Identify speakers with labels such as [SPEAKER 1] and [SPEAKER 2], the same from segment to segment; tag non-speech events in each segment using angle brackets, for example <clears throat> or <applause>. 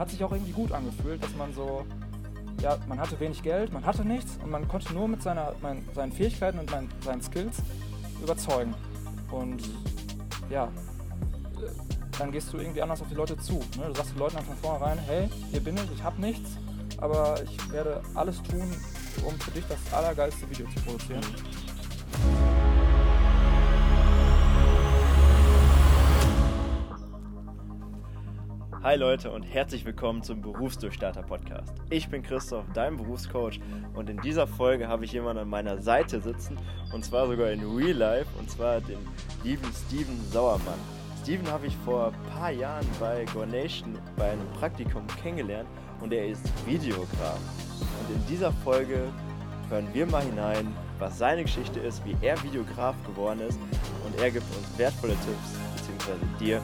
[SPEAKER 1] hat sich auch irgendwie gut angefühlt, dass man so, ja, man hatte wenig Geld, man hatte nichts und man konnte nur mit seiner, mein, seinen Fähigkeiten und mein, seinen Skills überzeugen. Und ja, dann gehst du irgendwie anders auf die Leute zu. Ne? Du sagst den Leuten dann von vornherein, hey, hier bin ich, ich habe nichts, aber ich werde alles tun, um für dich das allergeilste Video zu produzieren.
[SPEAKER 2] Hi Leute und herzlich willkommen zum Berufsdurchstarter Podcast. Ich bin Christoph, dein Berufscoach und in dieser Folge habe ich jemanden an meiner Seite sitzen und zwar sogar in Real Life und zwar den lieben Steven Sauermann. Steven habe ich vor ein paar Jahren bei Gornation bei einem Praktikum kennengelernt und er ist Videograf. Und in dieser Folge hören wir mal hinein, was seine Geschichte ist, wie er Videograf geworden ist und er gibt uns wertvolle Tipps, beziehungsweise dir,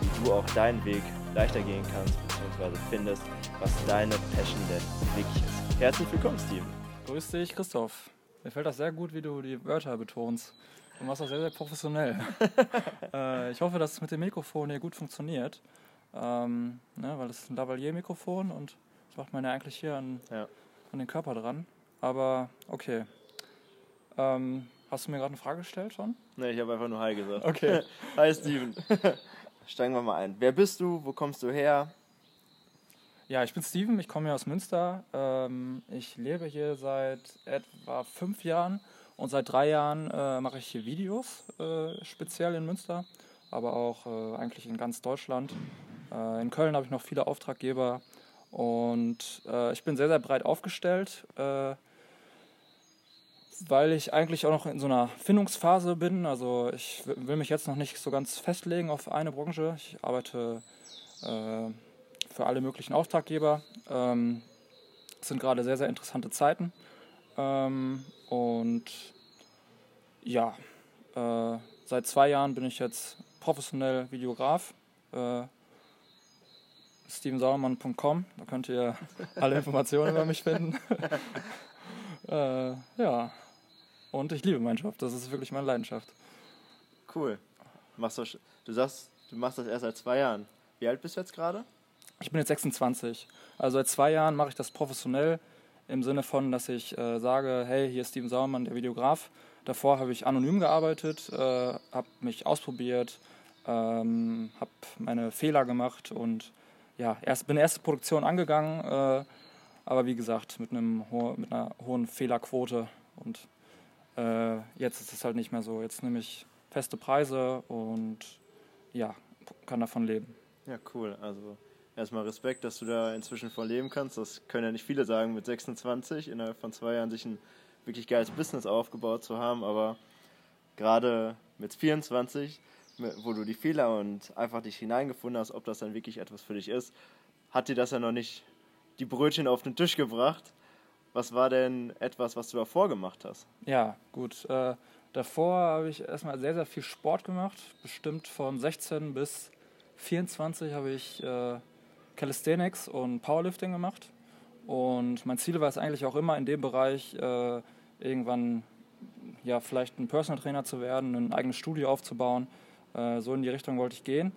[SPEAKER 2] wie du auch deinen Weg leichter gehen kannst, beziehungsweise findest, was deine Passion denn wirklich ist. Herzlich willkommen, Steven.
[SPEAKER 1] Grüß dich, Christoph. Mir fällt das sehr gut, wie du die Wörter betonst. Du machst das sehr, sehr professionell. <laughs> äh, ich hoffe, dass es mit dem Mikrofon hier gut funktioniert. Ähm, ne, weil es ist ein Lavalier-Mikrofon und das macht man ja eigentlich hier an, ja. an den Körper dran. Aber okay. Ähm, hast du mir gerade eine Frage gestellt schon?
[SPEAKER 2] Ne, ich habe einfach nur Hi gesagt.
[SPEAKER 1] Okay. <laughs>
[SPEAKER 2] Hi Steven. <laughs> Steigen wir mal ein. Wer bist du? Wo kommst du her?
[SPEAKER 1] Ja, ich bin Steven, ich komme hier aus Münster. Ähm, ich lebe hier seit etwa fünf Jahren und seit drei Jahren äh, mache ich hier Videos, äh, speziell in Münster, aber auch äh, eigentlich in ganz Deutschland. In Köln habe ich noch viele Auftraggeber und ich bin sehr, sehr breit aufgestellt, weil ich eigentlich auch noch in so einer Findungsphase bin. Also ich will mich jetzt noch nicht so ganz festlegen auf eine Branche. Ich arbeite für alle möglichen Auftraggeber. Ähm, es sind gerade sehr, sehr interessante Zeiten. Ähm, und ja, äh, seit zwei Jahren bin ich jetzt professionell Videograf. Äh, stevensauermann.com, da könnt ihr alle Informationen über mich finden. <laughs> äh, ja, und ich liebe meinen Job, das ist wirklich meine Leidenschaft.
[SPEAKER 2] Cool. Machst du, du sagst, du machst das erst seit zwei Jahren. Wie alt bist du jetzt gerade?
[SPEAKER 1] Ich bin jetzt 26. Also seit zwei Jahren mache ich das professionell im Sinne von, dass ich äh, sage, hey, hier ist Steven Sauermann, der Videograf. Davor habe ich anonym gearbeitet, äh, habe mich ausprobiert, ähm, habe meine Fehler gemacht und ja, erst, bin erste Produktion angegangen, äh, aber wie gesagt, mit, einem mit einer hohen Fehlerquote und äh, jetzt ist es halt nicht mehr so. Jetzt nehme ich feste Preise und ja, kann davon leben.
[SPEAKER 2] Ja, cool. Also erstmal Respekt, dass du da inzwischen von leben kannst. Das können ja nicht viele sagen, mit 26 innerhalb von zwei Jahren sich ein wirklich geiles Business aufgebaut zu haben. Aber gerade mit 24, wo du die Fehler und einfach dich hineingefunden hast, ob das dann wirklich etwas für dich ist, hat dir das ja noch nicht die Brötchen auf den Tisch gebracht. Was war denn etwas, was du davor gemacht hast?
[SPEAKER 1] Ja, gut. Äh, davor habe ich erstmal sehr, sehr viel Sport gemacht. Bestimmt von 16 bis 24 habe ich äh, Calisthenics und Powerlifting gemacht. Und mein Ziel war es eigentlich auch immer in dem Bereich, äh, irgendwann ja, vielleicht ein Personal Trainer zu werden, ein eigenes Studio aufzubauen. Äh, so in die Richtung wollte ich gehen.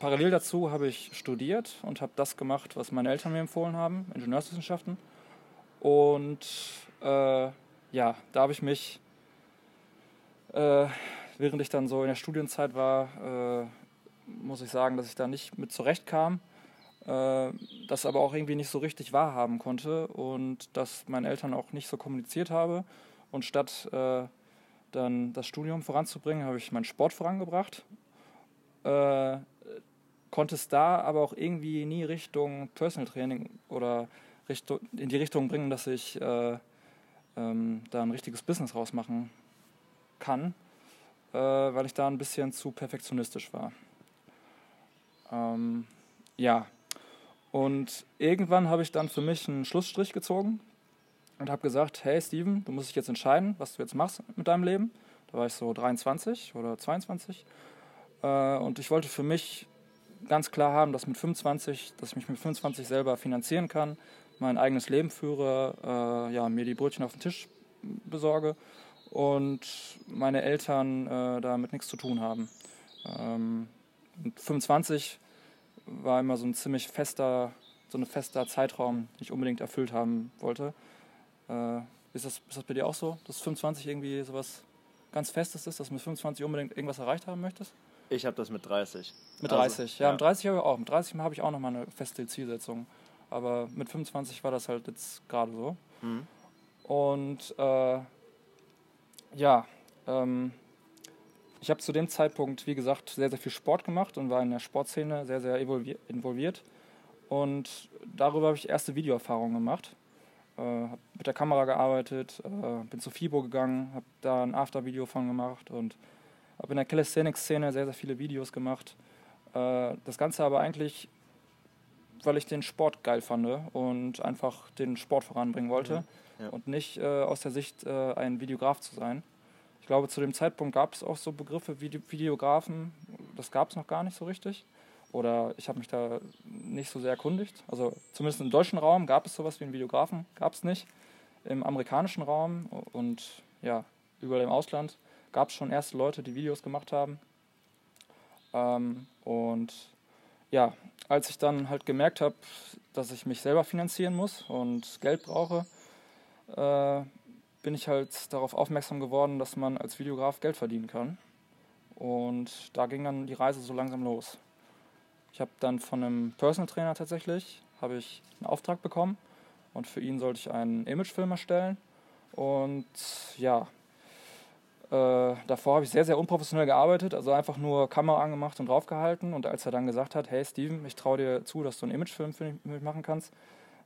[SPEAKER 1] Parallel dazu habe ich studiert und habe das gemacht, was meine Eltern mir empfohlen haben, Ingenieurswissenschaften. Und äh, ja, da habe ich mich, äh, während ich dann so in der Studienzeit war, äh, muss ich sagen, dass ich da nicht mit zurechtkam äh, das aber auch irgendwie nicht so richtig wahrhaben konnte und das meinen Eltern auch nicht so kommuniziert habe. Und statt äh, dann das Studium voranzubringen, habe ich meinen Sport vorangebracht. Äh, konnte es da aber auch irgendwie nie Richtung Personal Training oder In die Richtung bringen, dass ich äh, ähm, da ein richtiges Business rausmachen kann, äh, weil ich da ein bisschen zu perfektionistisch war. Ähm, ja, und irgendwann habe ich dann für mich einen Schlussstrich gezogen und habe gesagt, hey Steven, du musst dich jetzt entscheiden, was du jetzt machst mit deinem Leben. Da war ich so 23 oder 22. Äh, und ich wollte für mich ganz klar haben, dass mit 25, dass ich mich mit 25 selber finanzieren kann, mein eigenes Leben führe, äh, ja, mir die Brötchen auf den Tisch besorge und meine Eltern äh, damit nichts zu tun haben. Ähm, mit 25 war immer so ein ziemlich fester, so ein fester Zeitraum, den ich unbedingt erfüllt haben wollte. Äh, ist, das, ist das bei dir auch so, dass 25 irgendwie sowas ganz Festes ist, dass du mit 25 unbedingt irgendwas erreicht haben möchtest?
[SPEAKER 2] Ich habe das mit 30.
[SPEAKER 1] Mit 30, also, ja, ja, mit 30 habe ich auch. Mit 30 habe ich auch nochmal eine feste Zielsetzung. Aber mit 25 war das halt jetzt gerade so. Mhm. Und äh, ja, ähm, ich habe zu dem Zeitpunkt, wie gesagt, sehr, sehr viel Sport gemacht und war in der Sportszene sehr, sehr involviert. Und darüber habe ich erste Videoerfahrungen gemacht. Äh, habe mit der Kamera gearbeitet, äh, bin zu FIBO gegangen, habe da ein After-Video von gemacht und habe in der Calisthenics-Szene sehr, sehr viele Videos gemacht. Äh, das Ganze aber eigentlich, weil ich den Sport geil fand und einfach den Sport voranbringen wollte mhm. ja. und nicht äh, aus der Sicht, äh, ein Videograf zu sein. Ich glaube, zu dem Zeitpunkt gab es auch so Begriffe wie Videografen, das gab es noch gar nicht so richtig. Oder ich habe mich da nicht so sehr erkundigt. Also zumindest im deutschen Raum gab es sowas wie einen Videografen, gab es nicht. Im amerikanischen Raum und ja, überall im Ausland gab es schon erste Leute, die Videos gemacht haben. Ähm, und ja, als ich dann halt gemerkt habe, dass ich mich selber finanzieren muss und Geld brauche, äh, bin ich halt darauf aufmerksam geworden, dass man als Videograf Geld verdienen kann. Und da ging dann die Reise so langsam los. Ich habe dann von einem Personal Trainer tatsächlich habe ich einen Auftrag bekommen und für ihn sollte ich einen Imagefilm erstellen. Und ja, äh, davor habe ich sehr, sehr unprofessionell gearbeitet, also einfach nur Kamera angemacht und draufgehalten. Und als er dann gesagt hat, hey Steven, ich traue dir zu, dass du einen Imagefilm für mich machen kannst,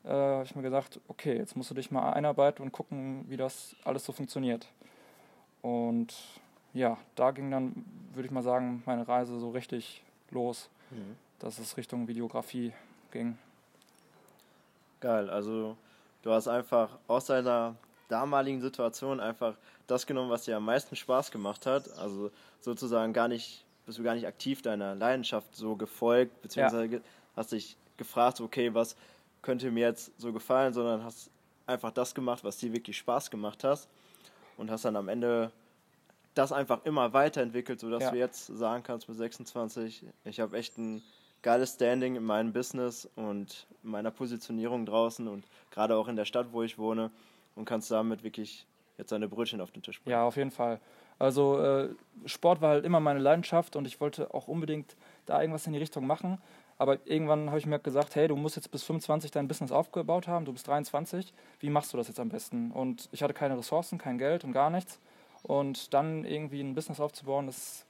[SPEAKER 1] äh, habe ich mir gesagt, okay, jetzt musst du dich mal einarbeiten und gucken, wie das alles so funktioniert. Und ja, da ging dann, würde ich mal sagen, meine Reise so richtig los, mhm. dass es Richtung Videografie ging.
[SPEAKER 2] Geil, also du hast einfach aus deiner damaligen Situation einfach das genommen, was dir am meisten Spaß gemacht hat. Also sozusagen gar nicht, bist du gar nicht aktiv deiner Leidenschaft so gefolgt, beziehungsweise ja. hast dich gefragt, okay, was könnte mir jetzt so gefallen, sondern hast einfach das gemacht, was dir wirklich Spaß gemacht hast und hast dann am Ende das einfach immer weiterentwickelt, sodass ja. du jetzt sagen kannst mit 26, ich habe echt ein geiles Standing in meinem Business und in meiner Positionierung draußen und gerade auch in der Stadt, wo ich wohne und kannst damit wirklich jetzt seine Brötchen auf den Tisch
[SPEAKER 1] bringen. Ja, auf jeden Fall. Also äh, Sport war halt immer meine Leidenschaft und ich wollte auch unbedingt da irgendwas in die Richtung machen. Aber irgendwann habe ich mir gesagt, hey, du musst jetzt bis 25 dein Business aufgebaut haben, du bist 23, wie machst du das jetzt am besten? Und ich hatte keine Ressourcen, kein Geld und gar nichts. Und dann irgendwie ein Business aufzubauen, das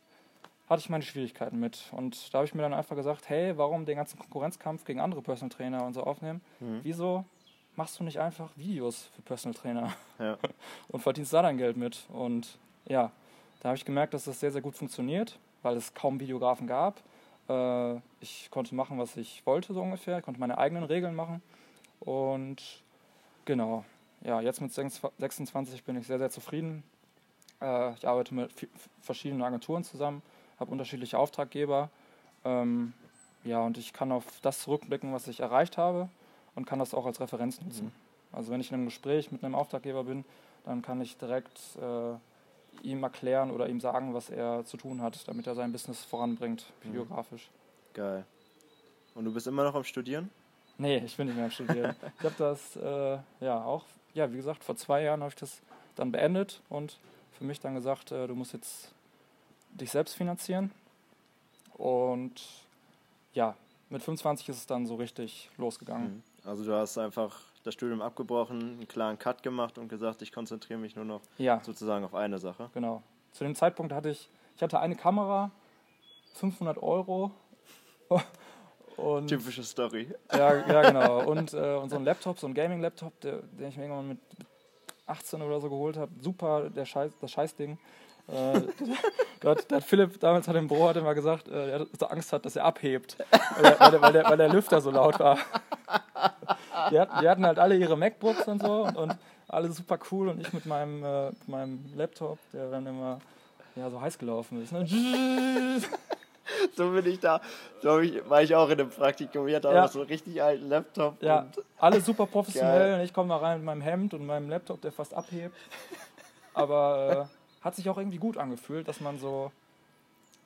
[SPEAKER 1] hatte ich meine Schwierigkeiten mit. Und da habe ich mir dann einfach gesagt, hey, warum den ganzen Konkurrenzkampf gegen andere Personal Trainer und so aufnehmen? Mhm. Wieso machst du nicht einfach Videos für Personal Trainer ja. <laughs> und verdienst da dein Geld mit. Und ja, da habe ich gemerkt, dass das sehr, sehr gut funktioniert, weil es kaum Videografen gab. Äh, ich konnte machen, was ich wollte, so ungefähr. Ich konnte meine eigenen Regeln machen. Und genau, ja, jetzt mit 26 bin ich sehr, sehr zufrieden. Äh, ich arbeite mit verschiedenen Agenturen zusammen, habe unterschiedliche Auftraggeber. Ähm, ja, und ich kann auf das zurückblicken, was ich erreicht habe und kann das auch als Referenz nutzen. Mhm. Also wenn ich in einem Gespräch mit einem Auftraggeber bin, dann kann ich direkt äh, ihm erklären oder ihm sagen, was er zu tun hat, damit er sein Business voranbringt, mhm. videografisch.
[SPEAKER 2] Geil. Und du bist immer noch am Studieren?
[SPEAKER 1] Nee, ich bin nicht mehr am Studieren. <laughs> ich habe das äh, ja auch, ja, wie gesagt, vor zwei Jahren habe ich das dann beendet und für mich dann gesagt, äh, du musst jetzt dich selbst finanzieren. Und ja, mit 25 ist es dann so richtig losgegangen. Mhm.
[SPEAKER 2] Also du hast einfach das Studium abgebrochen, einen klaren Cut gemacht und gesagt, ich konzentriere mich nur noch
[SPEAKER 1] ja.
[SPEAKER 2] sozusagen auf eine Sache.
[SPEAKER 1] Genau. Zu dem Zeitpunkt hatte ich, ich hatte eine Kamera, 500 Euro. <laughs>
[SPEAKER 2] Und, Typische Story.
[SPEAKER 1] Ja, ja genau. Und, äh, und so ein Laptop, so ein Gaming-Laptop, den ich mir irgendwann mit 18 oder so geholt habe. Super, der Scheiß, das Scheißding. Äh, da, hat, da, hat, Philipp damals hat im Büro hat immer gesagt, äh, er so Angst hat, dass er abhebt, weil der, weil, der, weil, der, weil der Lüfter so laut war. Die hatten, die hatten halt alle ihre MacBooks und so und, und alle super cool und ich mit meinem, äh, meinem Laptop, der dann immer ja, so heiß gelaufen ist. Ne? <laughs>
[SPEAKER 2] so bin ich da. So ich, war ich auch in einem Praktikum. Ich hatte auch ja. so einen richtig alten Laptop.
[SPEAKER 1] Ja, alle super professionell. Und ich komme da rein mit meinem Hemd und meinem Laptop, der fast abhebt. Aber äh, hat sich auch irgendwie gut angefühlt, dass man so,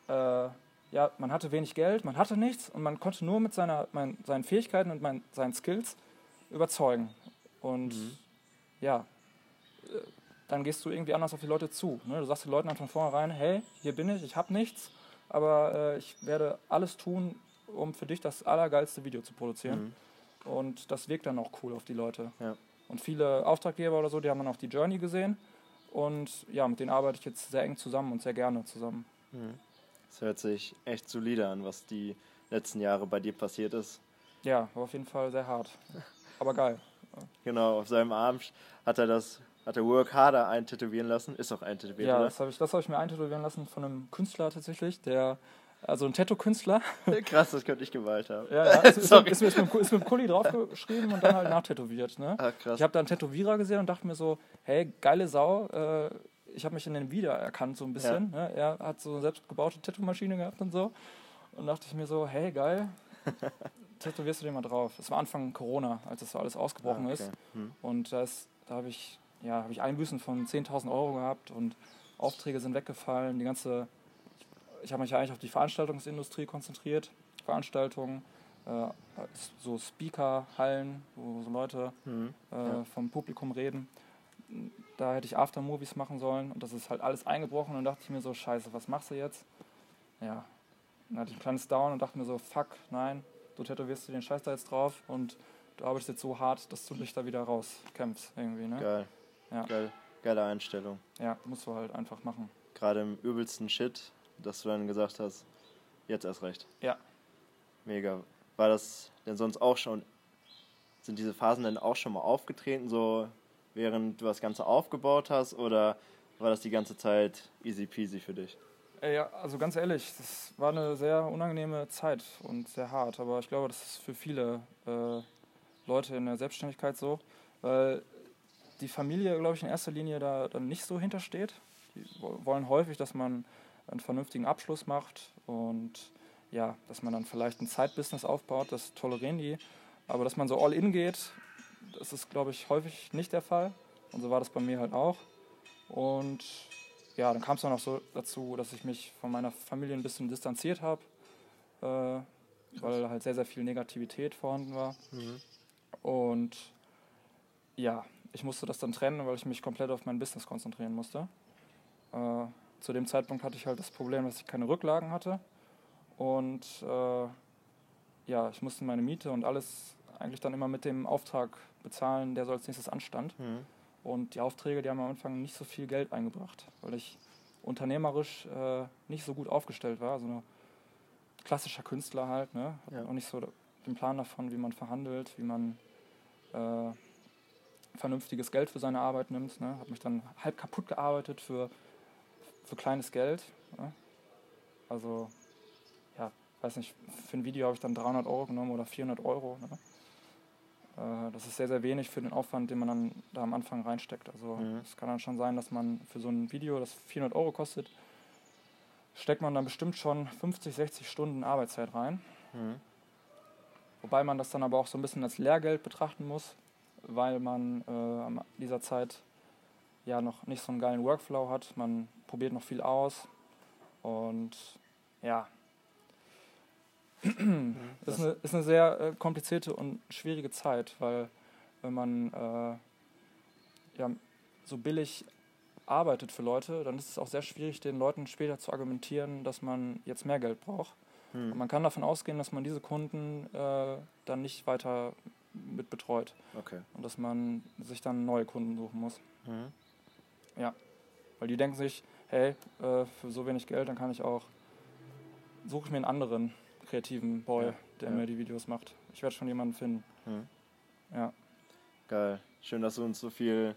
[SPEAKER 1] äh, ja, man hatte wenig Geld, man hatte nichts und man konnte nur mit seiner, mein, seinen Fähigkeiten und mein, seinen Skills überzeugen. Und
[SPEAKER 2] Mhm.
[SPEAKER 1] ja, äh, dann gehst du irgendwie anders auf die Leute zu. Ne? Du sagst den Leuten dann von vornherein, hey, hier bin ich, ich habe nichts, aber äh, ich werde alles tun, um für dich das allergeilste Video zu produzieren.
[SPEAKER 2] Mhm.
[SPEAKER 1] Und das wirkt dann auch cool auf die Leute.
[SPEAKER 2] Ja.
[SPEAKER 1] Und viele Auftraggeber oder so, die haben dann auch die Journey gesehen. Und ja, mit denen arbeite ich jetzt sehr eng zusammen und sehr gerne zusammen.
[SPEAKER 2] Mhm. Das hört sich echt solide an, was die letzten Jahre bei dir passiert ist.
[SPEAKER 1] Ja, war auf jeden Fall sehr hart. Aber geil.
[SPEAKER 2] Genau, auf seinem Arm hat er das, hat er Work Harder eintätowieren lassen. Ist auch eintätowiert,
[SPEAKER 1] Ja,
[SPEAKER 2] oder?
[SPEAKER 1] das habe ich, das hab ich mir eintätowieren lassen von einem Künstler tatsächlich, der, also ein Tattoo-Künstler.
[SPEAKER 2] Krass, das könnte ich gewollt haben.
[SPEAKER 1] Ja, ja, ist, <laughs> ist, ist, ist, mit, ist mit dem Kuli draufgeschrieben und dann halt nachtätowiert. Ne?
[SPEAKER 2] Ah, krass.
[SPEAKER 1] Ich habe da einen Tätowierer gesehen und dachte mir so, hey, geile Sau, äh, ich habe mich in dem wieder erkannt so ein bisschen. Ne? Er hat so eine selbstgebaute Tattoo-Maschine gehabt und so. Und dachte ich mir so, hey, geil, <laughs> tätowierst du den mal drauf. Das war Anfang Corona, als das so alles ausgebrochen
[SPEAKER 2] Ah,
[SPEAKER 1] ist.
[SPEAKER 2] okay. Hm.
[SPEAKER 1] Und das, da habe ich, ja, hab ich Einbüßen von 10.000 Euro gehabt und Aufträge sind weggefallen. Die ganze, ich habe mich ja eigentlich auf die Veranstaltungsindustrie konzentriert. Veranstaltungen, äh, so Speaker-Hallen, wo so Leute
[SPEAKER 2] Mhm.
[SPEAKER 1] äh,
[SPEAKER 2] Ja.
[SPEAKER 1] vom Publikum reden. Da hätte ich Aftermovies machen sollen und das ist halt alles eingebrochen und dachte ich mir so, scheiße, was machst du jetzt? Ja, dann hatte ich ein kleines Down und dachte mir so, fuck, nein, du tätowierst dir den Scheiß da jetzt drauf und du arbeitest jetzt so hart, dass du dich da wieder rauskämpfst irgendwie, ne?
[SPEAKER 2] Geil.
[SPEAKER 1] Ja.
[SPEAKER 2] Geil. Geile Einstellung.
[SPEAKER 1] Ja, musst du halt einfach machen.
[SPEAKER 2] Gerade im übelsten Shit, dass du dann gesagt hast, jetzt erst recht.
[SPEAKER 1] Ja.
[SPEAKER 2] Mega. War das denn sonst auch schon, sind diese Phasen denn auch schon mal aufgetreten, so während du das Ganze aufgebaut hast, oder war das die ganze Zeit easy peasy für dich?
[SPEAKER 1] Äh, Ja, also ganz ehrlich, das war eine sehr unangenehme Zeit und sehr hart, aber ich glaube, das ist für viele äh, Leute in der Selbstständigkeit so, weil die Familie, glaube ich, in erster Linie da dann nicht so hintersteht. Die wo- wollen häufig, dass man einen vernünftigen Abschluss macht und ja, dass man dann vielleicht ein Zeitbusiness aufbaut, das tolerieren die, aber dass man so all in geht, das ist, glaube ich, häufig nicht der Fall und so war das bei mir halt auch und ja, dann kam es dann auch so dazu, dass ich mich von meiner Familie ein bisschen distanziert habe, äh, weil halt sehr, sehr viel Negativität vorhanden war. Und ja, ich musste das dann trennen, weil ich mich komplett auf mein Business konzentrieren musste. Äh, zu dem Zeitpunkt hatte ich halt das Problem, dass ich keine Rücklagen hatte. Und äh, ja, ich musste meine Miete und alles eigentlich dann immer mit dem Auftrag bezahlen, der so als nächstes anstand.
[SPEAKER 2] Mhm.
[SPEAKER 1] Und die Aufträge, die haben am Anfang nicht so viel Geld eingebracht, weil ich unternehmerisch äh, nicht so gut aufgestellt war. So ein klassischer Künstler halt, ne? Hab
[SPEAKER 2] Ja.
[SPEAKER 1] auch nicht so den Plan davon, wie man verhandelt, wie man äh, vernünftiges Geld für seine Arbeit nimmt. Ne? Habe mich dann halb kaputt gearbeitet für, für kleines Geld. Ne? Also, ja, weiß nicht, für ein Video habe ich dann 300 Euro genommen oder 400 Euro. Ne? Äh, das ist sehr, sehr wenig für den Aufwand, den man dann da am Anfang reinsteckt. Also,
[SPEAKER 2] Mhm.
[SPEAKER 1] es kann dann schon sein, dass man für so ein Video, das 400 Euro kostet, steckt man dann bestimmt schon 50, 60 Stunden Arbeitszeit rein.
[SPEAKER 2] Mhm.
[SPEAKER 1] Wobei man das dann aber auch so ein bisschen als Lehrgeld betrachten muss, weil man äh, an dieser Zeit ja noch nicht so einen geilen Workflow hat. Man probiert noch viel aus und ja, ist eine, ist eine sehr äh, komplizierte und schwierige Zeit, weil wenn man äh, ja, so billig arbeitet für Leute, dann ist es auch sehr schwierig, den Leuten später zu argumentieren, dass man jetzt mehr Geld braucht.
[SPEAKER 2] Mhm.
[SPEAKER 1] man kann davon ausgehen, dass man diese Kunden äh, dann nicht weiter mit betreut
[SPEAKER 2] Okay.
[SPEAKER 1] und dass man sich dann neue Kunden suchen muss.
[SPEAKER 2] Mhm.
[SPEAKER 1] Weil die denken sich, hey, äh, für so wenig Geld, dann kann ich auch, suche ich mir einen anderen kreativen Boy,
[SPEAKER 2] Ja,
[SPEAKER 1] der
[SPEAKER 2] ja.
[SPEAKER 1] mir die Videos macht. Ich werde schon jemanden finden.
[SPEAKER 2] Mhm.
[SPEAKER 1] Ja,
[SPEAKER 2] Geil. Schön, dass du uns so viel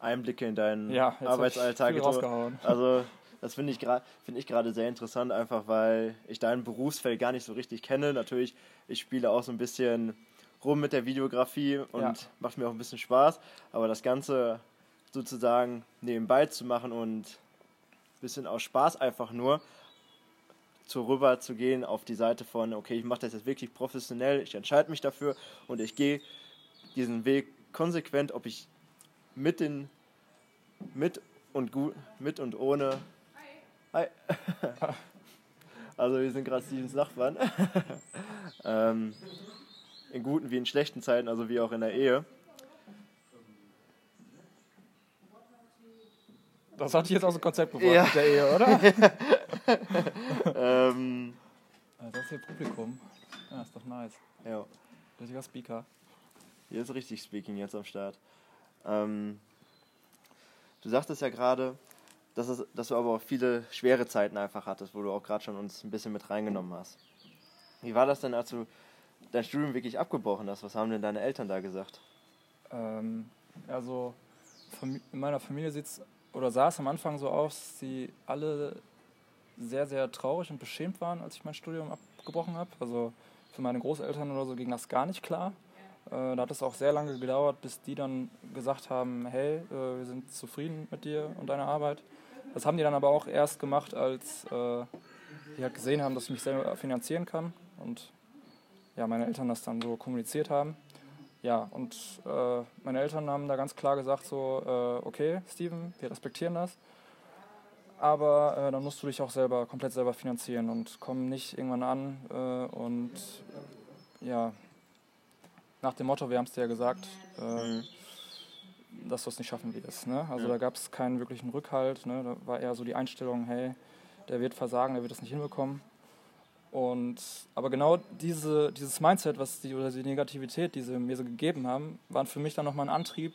[SPEAKER 2] Einblicke in deinen
[SPEAKER 1] ja
[SPEAKER 2] Arbeitsalltag
[SPEAKER 1] rausgehauen. <laughs>
[SPEAKER 2] Also, das finde ich gerade ich gerade sehr interessant, einfach weil ich dein Berufsfeld gar nicht so richtig kenne. Natürlich, ich spiele auch so ein bisschen rum mit der Videografie und
[SPEAKER 1] Ja.
[SPEAKER 2] macht mir auch ein bisschen Spaß, aber das Ganze sozusagen nebenbei zu machen und ein bisschen aus Spaß einfach nur zu rüber zu gehen auf die Seite von, okay, ich mache das jetzt wirklich professionell, ich entscheide mich dafür und ich gehe diesen Weg konsequent, ob ich mit den mit und gut mit und ohne Hi. <laughs> Also wir sind gerade Stevens Nachbarn. <laughs> ähm, in guten wie in schlechten Zeiten, also wie auch in der Ehe.
[SPEAKER 1] Das hatte ich jetzt aus dem Konzept gebracht ja. mit der Ehe, oder? <laughs> <laughs> ähm, das ist hier Publikum. Ja, ist doch nice. Ja. Richtiger Speaker.
[SPEAKER 2] Hier ist richtig Speaking jetzt am Start. Ähm, du sagtest ja gerade, dass, es, dass du aber auch viele schwere Zeiten einfach hattest, wo du auch gerade schon uns ein bisschen mit reingenommen hast. Wie war das denn, als du dein Studium wirklich abgebrochen hast? Was haben denn deine Eltern da gesagt?
[SPEAKER 1] Ähm, also in meiner Familie sieht's oder sah es am Anfang so aus, dass sie alle sehr, sehr traurig und beschämt waren, als ich mein Studium abgebrochen habe. Also für meine Großeltern oder so ging das gar nicht klar. Äh, da hat es auch sehr lange gedauert, bis die dann gesagt haben, hey, äh, wir sind zufrieden mit dir und deiner Arbeit. Das haben die dann aber auch erst gemacht, als äh, die halt gesehen haben, dass ich mich selber finanzieren kann und ja, meine Eltern das dann so kommuniziert haben. Ja, und äh, meine Eltern haben da ganz klar gesagt, so, äh, okay, Steven, wir respektieren das, aber äh, dann musst du dich auch selber, komplett selber finanzieren und komm nicht irgendwann an äh, und ja, nach dem Motto, wir haben es dir ja gesagt, äh, mhm. dass du es nicht schaffen wirst. Ne? Also ja. da gab es keinen wirklichen Rückhalt, ne? da war eher so die Einstellung, hey, der wird versagen, der wird es nicht hinbekommen. Und, aber genau diese, dieses Mindset, was die, oder die Negativität, die sie mir so gegeben haben, waren für mich dann nochmal ein Antrieb,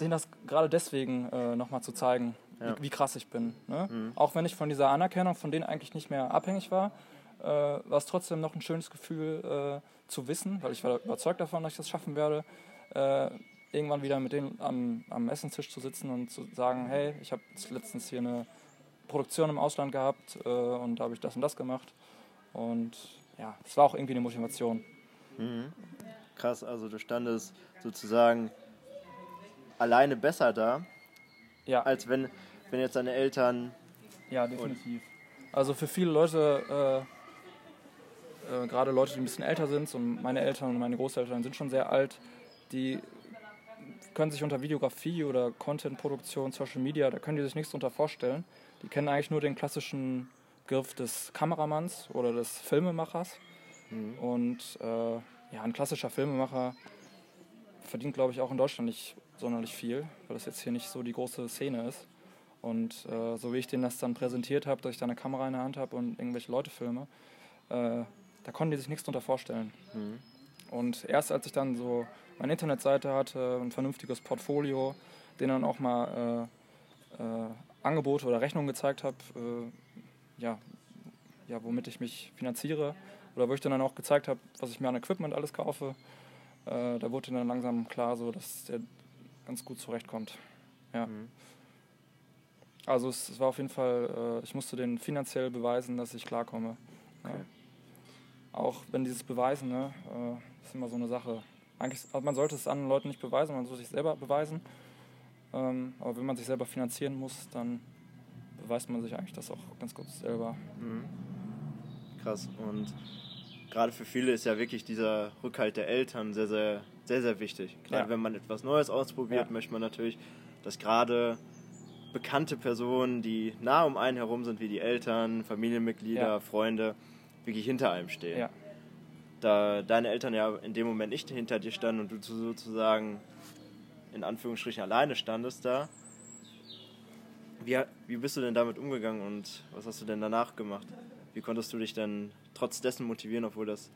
[SPEAKER 1] denen das gerade deswegen äh, nochmal zu zeigen, ja. wie, wie, krass ich bin. Ne? Mhm. Auch wenn ich von dieser Anerkennung, von denen eigentlich nicht mehr abhängig war, äh, war es trotzdem noch ein schönes Gefühl äh, zu wissen, weil ich war überzeugt davon, dass ich das schaffen werde, äh, irgendwann wieder mit denen am, am Essenstisch zu sitzen und zu sagen, hey, ich habe letztens hier eine Produktion im Ausland gehabt äh, und da habe ich das und das gemacht. Und ja, es war auch irgendwie eine Motivation.
[SPEAKER 2] Mhm. Krass, also du standest sozusagen alleine besser da, ja. als wenn, wenn jetzt deine Eltern.
[SPEAKER 1] Ja, definitiv. Also für viele Leute, äh, äh, gerade Leute, die ein bisschen älter sind, und meine Eltern und meine Großeltern sind schon sehr alt, die können sich unter Videografie oder Contentproduktion, Social Media, da können die sich nichts darunter vorstellen. Die kennen eigentlich nur den klassischen Griff des Kameramanns oder des Filmemachers. Mhm. Und äh, ja, ein klassischer Filmemacher verdient, glaube ich, auch in Deutschland nicht sonderlich viel, weil das jetzt hier nicht so die große Szene ist. Und äh, so wie ich denen das dann präsentiert habe, dass ich da eine Kamera in der Hand habe und irgendwelche Leute filme, äh, da konnten die sich nichts darunter vorstellen. Mhm. Und erst als ich dann so meine Internetseite hatte, ein vernünftiges Portfolio, denen dann auch mal äh, äh Angebote oder Rechnungen gezeigt habe, äh, ja, ja, womit ich mich finanziere oder wo ich dann auch gezeigt habe, was ich mir an Equipment alles kaufe, äh, da wurde dann langsam klar, so, dass der ganz gut zurechtkommt. Ja. Mhm. Also es, es, war auf jeden Fall, äh, ich musste den finanziell beweisen, dass ich klarkomme. Okay. Ja. Auch wenn dieses Beweisen, ne, äh, ist immer so eine Sache. Eigentlich, also man sollte es anderen Leuten nicht beweisen, man sollte sich selber beweisen. Ähm, aber wenn man sich selber finanzieren muss, dann beweist man sich eigentlich das auch ganz gut selber. Mhm.
[SPEAKER 2] Krass. Und gerade für viele ist ja wirklich dieser Rückhalt der Eltern sehr, sehr, sehr, sehr wichtig. Gerade ja. wenn man etwas Neues ausprobiert, ja. möchte man natürlich, dass gerade bekannte Personen, die nah um einen herum sind, wie die Eltern, Familienmitglieder, ja. Freunde, wirklich hinter einem stehen. Da deine Eltern ja in dem Moment nicht hinter dir standen und du sozusagen in Anführungsstrichen alleine standest da. Wie, wie bist du denn damit umgegangen und was hast du denn danach gemacht? Wie konntest du dich denn trotz dessen motivieren, obwohl das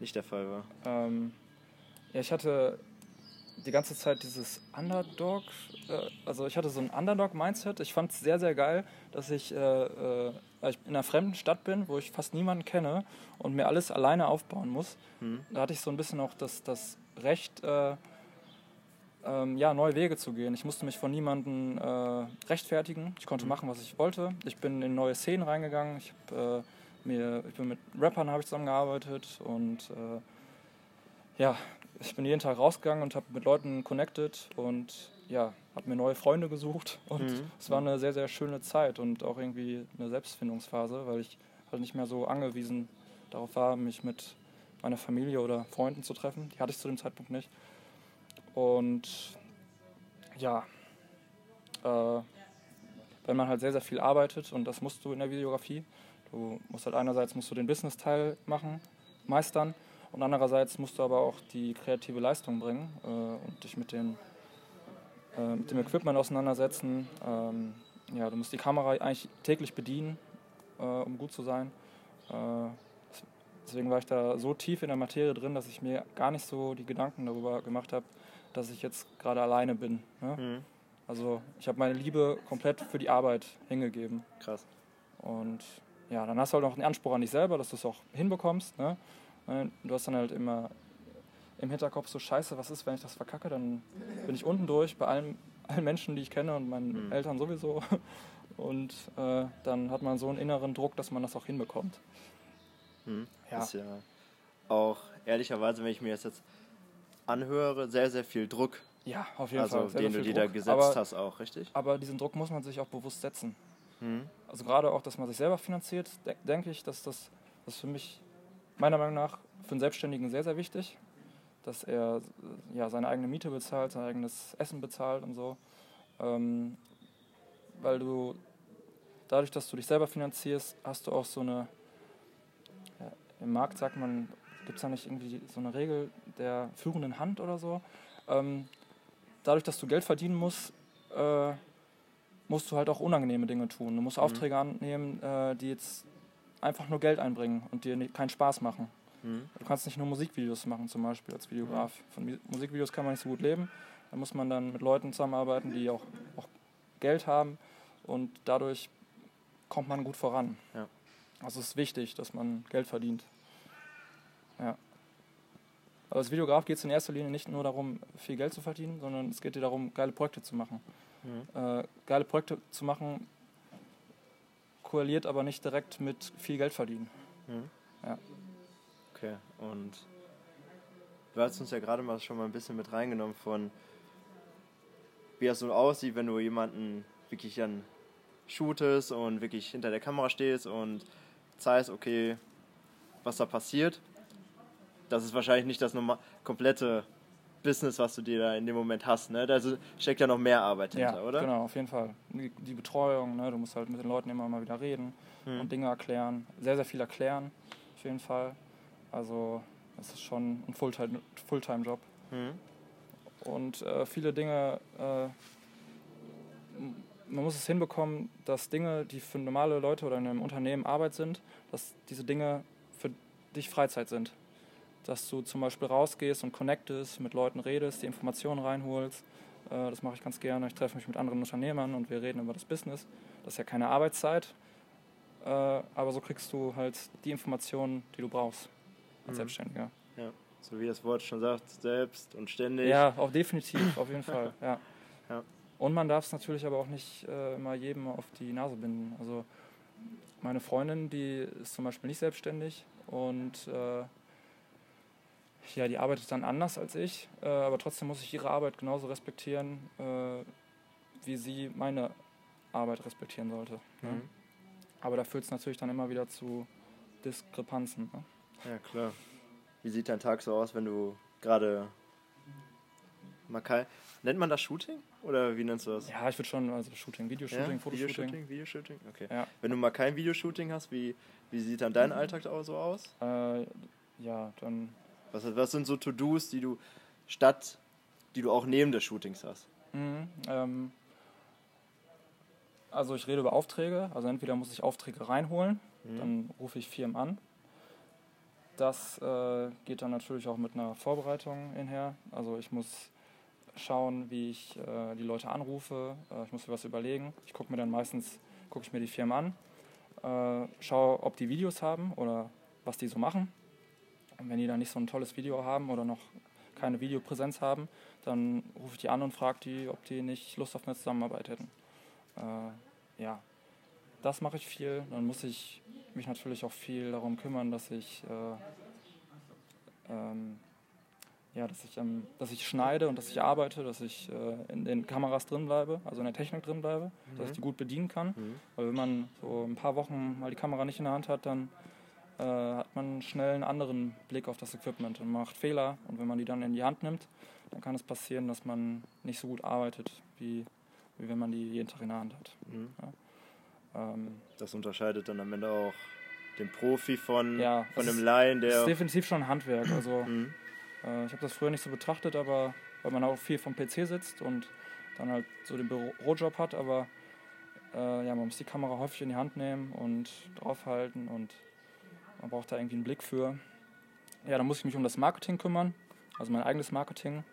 [SPEAKER 2] nicht der Fall war?
[SPEAKER 1] Ähm, ja, ich hatte die ganze Zeit dieses Underdog, äh, also ich hatte so ein Underdog-Mindset. Ich fand es sehr, sehr geil, dass ich, äh, äh, ich in einer fremden Stadt bin, wo ich fast niemanden kenne und mir alles alleine aufbauen muss. Mhm. Da hatte ich so ein bisschen auch das, das Recht, äh, ähm, ja, neue Wege zu gehen. Ich musste mich von niemandem äh, rechtfertigen. Ich konnte mhm. machen, was ich wollte. Ich bin in neue Szenen reingegangen. Ich, hab, mir, ich bin mit Rappern habe ich zusammengearbeitet und ja, ich bin jeden Tag rausgegangen und habe mit Leuten connected und ja, habe mir neue Freunde gesucht <laughs> und mhm. es war eine sehr, sehr schöne Zeit und auch irgendwie eine Selbstfindungsphase, weil ich halt nicht mehr so angewiesen darauf war, mich mit meiner Familie oder Freunden zu treffen. Die hatte ich zu dem Zeitpunkt nicht. Und ja, äh, wenn man halt sehr, sehr viel arbeitet, und das musst du in der Videografie, Du musst halt einerseits musst du den Business-Teil machen, meistern und andererseits musst du aber auch die kreative Leistung bringen äh, und dich mit, den, äh, mit dem Equipment auseinandersetzen. Ähm, ja, du musst die Kamera eigentlich täglich bedienen, äh, um gut zu sein. Äh, deswegen war ich da so tief in der Materie drin, dass ich mir gar nicht so die Gedanken darüber gemacht habe, dass ich jetzt gerade alleine bin. Ne?
[SPEAKER 2] Mhm.
[SPEAKER 1] Also ich habe meine Liebe komplett für die Arbeit hingegeben.
[SPEAKER 2] Krass.
[SPEAKER 1] Und ja, dann hast du halt noch einen Anspruch an dich selber, dass du es auch hinbekommst. Ne? Du hast dann halt immer im Hinterkopf so, scheiße, was ist, wenn ich das verkacke, dann bin ich unten durch bei allen, <laughs> allen Menschen, die ich kenne und meinen
[SPEAKER 2] Mhm.
[SPEAKER 1] Eltern sowieso. <laughs> Und äh, dann hat man so einen inneren Druck, dass man das auch hinbekommt.
[SPEAKER 2] Mhm.
[SPEAKER 1] Ja.
[SPEAKER 2] Ist ja auch ehrlicherweise, wenn ich mir das jetzt anhöre, sehr, sehr viel Druck,
[SPEAKER 1] Ja, auf jeden
[SPEAKER 2] also
[SPEAKER 1] Fall. Sehr,
[SPEAKER 2] den du dir da gesetzt
[SPEAKER 1] aber,
[SPEAKER 2] hast auch, richtig?
[SPEAKER 1] Aber diesen Druck muss man sich auch bewusst setzen.
[SPEAKER 2] Mhm.
[SPEAKER 1] Also gerade auch, dass man sich selber finanziert, de denke ich, dass das, das für mich meiner Meinung nach für einen Selbstständigen sehr, sehr wichtig, dass er ja, seine eigene Miete bezahlt, sein eigenes Essen bezahlt und so. Ähm, weil du dadurch, dass du dich selber finanzierst, hast du auch so eine, ja, im Markt sagt man, gibt es da nicht irgendwie so eine Regel der führenden Hand oder so. Ähm, dadurch, dass du Geld verdienen musst, äh, musst du halt auch unangenehme Dinge tun. Du musst Aufträge annehmen, äh, die jetzt einfach nur Geld einbringen und dir keinen Spaß machen.
[SPEAKER 2] Mhm.
[SPEAKER 1] Du kannst nicht nur Musikvideos machen, zum Beispiel als Videograf. Von Musikvideos kann man nicht so gut leben. Da muss man dann mit Leuten zusammenarbeiten, die auch, auch Geld haben und dadurch kommt man gut voran.
[SPEAKER 2] Ja.
[SPEAKER 1] Also es ist wichtig, dass man Geld verdient. Ja. Aber als Videograf geht es in erster Linie nicht nur darum, viel Geld zu verdienen, sondern es geht dir darum, geile Projekte zu machen.
[SPEAKER 2] Mhm.
[SPEAKER 1] Äh, geile Projekte zu machen, korreliert aber nicht direkt mit viel Geld verdienen.
[SPEAKER 2] Mhm.
[SPEAKER 1] Ja.
[SPEAKER 2] Okay, und du hast uns ja gerade mal schon mal ein bisschen mit reingenommen von, wie das so aussieht, wenn du jemanden wirklich dann shootest und wirklich hinter der Kamera stehst und zeigst, okay, was da passiert. Das ist wahrscheinlich nicht das norma- komplette Business, was du dir da in dem Moment hast. Ne? Da steckt ja noch mehr Arbeit hinter,
[SPEAKER 1] ja,
[SPEAKER 2] oder?
[SPEAKER 1] genau, auf jeden Fall. Die, die Betreuung, ne, du musst halt mit den Leuten immer mal wieder reden
[SPEAKER 2] Mhm.
[SPEAKER 1] und Dinge erklären. Sehr, sehr viel erklären, auf jeden Fall. Also, es ist schon ein Fulltime- Fulltime-Job.
[SPEAKER 2] Mhm.
[SPEAKER 1] Und äh, viele Dinge, äh, man muss es hinbekommen, dass Dinge, die für normale Leute oder in einem Unternehmen Arbeit sind, dass diese Dinge für dich Freizeit sind. Dass du zum Beispiel rausgehst und connectest, mit Leuten redest, die Informationen reinholst. Äh, das mache ich ganz gerne. Ich treffe mich mit anderen Unternehmern und wir reden über das Business. Das ist ja keine Arbeitszeit, äh, aber so kriegst du halt die Informationen, die du brauchst als
[SPEAKER 2] Mhm.
[SPEAKER 1] Selbstständiger.
[SPEAKER 2] Ja. So wie das Wort schon sagt, selbst und ständig.
[SPEAKER 1] Ja, auch definitiv, auf jeden Fall. Ja. <laughs>
[SPEAKER 2] Ja.
[SPEAKER 1] Und man darf es natürlich aber auch nicht äh, immer jedem auf die Nase binden. Also meine Freundin, die ist zum Beispiel nicht selbstständig und ja, die arbeitet dann anders als ich, äh, aber trotzdem muss ich ihre Arbeit genauso respektieren, äh, wie sie meine Arbeit respektieren sollte. Ne?
[SPEAKER 2] Mhm.
[SPEAKER 1] Aber da führt es natürlich dann immer wieder zu Diskrepanzen. Ne?
[SPEAKER 2] Ja, klar. Wie sieht dein Tag so aus, wenn du gerade mal kein. Nennt man das Shooting? Oder wie nennst du das?
[SPEAKER 1] Ja, ich würde schon, also Shooting, Videoshooting, Fotoshooting.
[SPEAKER 2] Videoshooting, Videoshooting? Okay.
[SPEAKER 1] Ja.
[SPEAKER 2] Wenn du mal kein Videoshooting hast, wie, wie sieht dann dein Alltag da so aus?
[SPEAKER 1] Äh, ja, dann
[SPEAKER 2] Was, was sind so To-Dos, die du statt, die du auch neben des Shootings hast?
[SPEAKER 1] Mhm, ähm, also ich rede über Aufträge. Also entweder muss ich Aufträge reinholen,
[SPEAKER 2] Mhm.
[SPEAKER 1] dann rufe ich Firmen an. Das äh, geht dann natürlich auch mit einer Vorbereitung hinher. Also ich muss schauen, wie ich äh, die Leute anrufe. Äh, ich muss mir was überlegen. Ich gucke mir dann meistens gucke ich mir die Firmen an, äh, schaue, ob die Videos haben oder was die so machen. Und wenn die dann nicht so ein tolles Video haben oder noch keine Videopräsenz haben, dann rufe ich die an und frage die, ob die nicht Lust auf eine Zusammenarbeit hätten. Äh, ja, das mache ich viel. Dann muss ich mich natürlich auch viel darum kümmern, dass ich, äh, ähm, ja, dass ich, ähm, dass ich schneide und dass ich arbeite, dass ich äh, in den Kameras drin bleibe, also in der Technik drin bleibe, dass ich die gut bedienen kann.
[SPEAKER 2] Mhm.
[SPEAKER 1] Weil wenn man so ein paar Wochen mal die Kamera nicht in der Hand hat, dann äh, hat man schnell einen anderen Blick auf das Equipment und macht Fehler. Und wenn man die dann in die Hand nimmt, dann kann es passieren, dass man nicht so gut arbeitet, wie, wie wenn man die jeden Tag in der Hand hat.
[SPEAKER 2] Mhm.
[SPEAKER 1] Ähm,
[SPEAKER 2] Das unterscheidet dann am Ende auch dem Profi von,
[SPEAKER 1] Ja,
[SPEAKER 2] von einem
[SPEAKER 1] ist-
[SPEAKER 2] Laien,
[SPEAKER 1] Das ist
[SPEAKER 2] der.
[SPEAKER 1] definitiv schon Handwerk. Also
[SPEAKER 2] Mhm.
[SPEAKER 1] äh, ich habe das früher nicht so betrachtet, aber weil man auch viel vom PC sitzt und dann halt so den Bürojob hat, aber äh, ja, man muss die Kamera häufig in die Hand nehmen und draufhalten und man braucht da irgendwie einen Blick für. Ja, dann muss ich mich um das Marketing kümmern, also mein eigenes Marketing.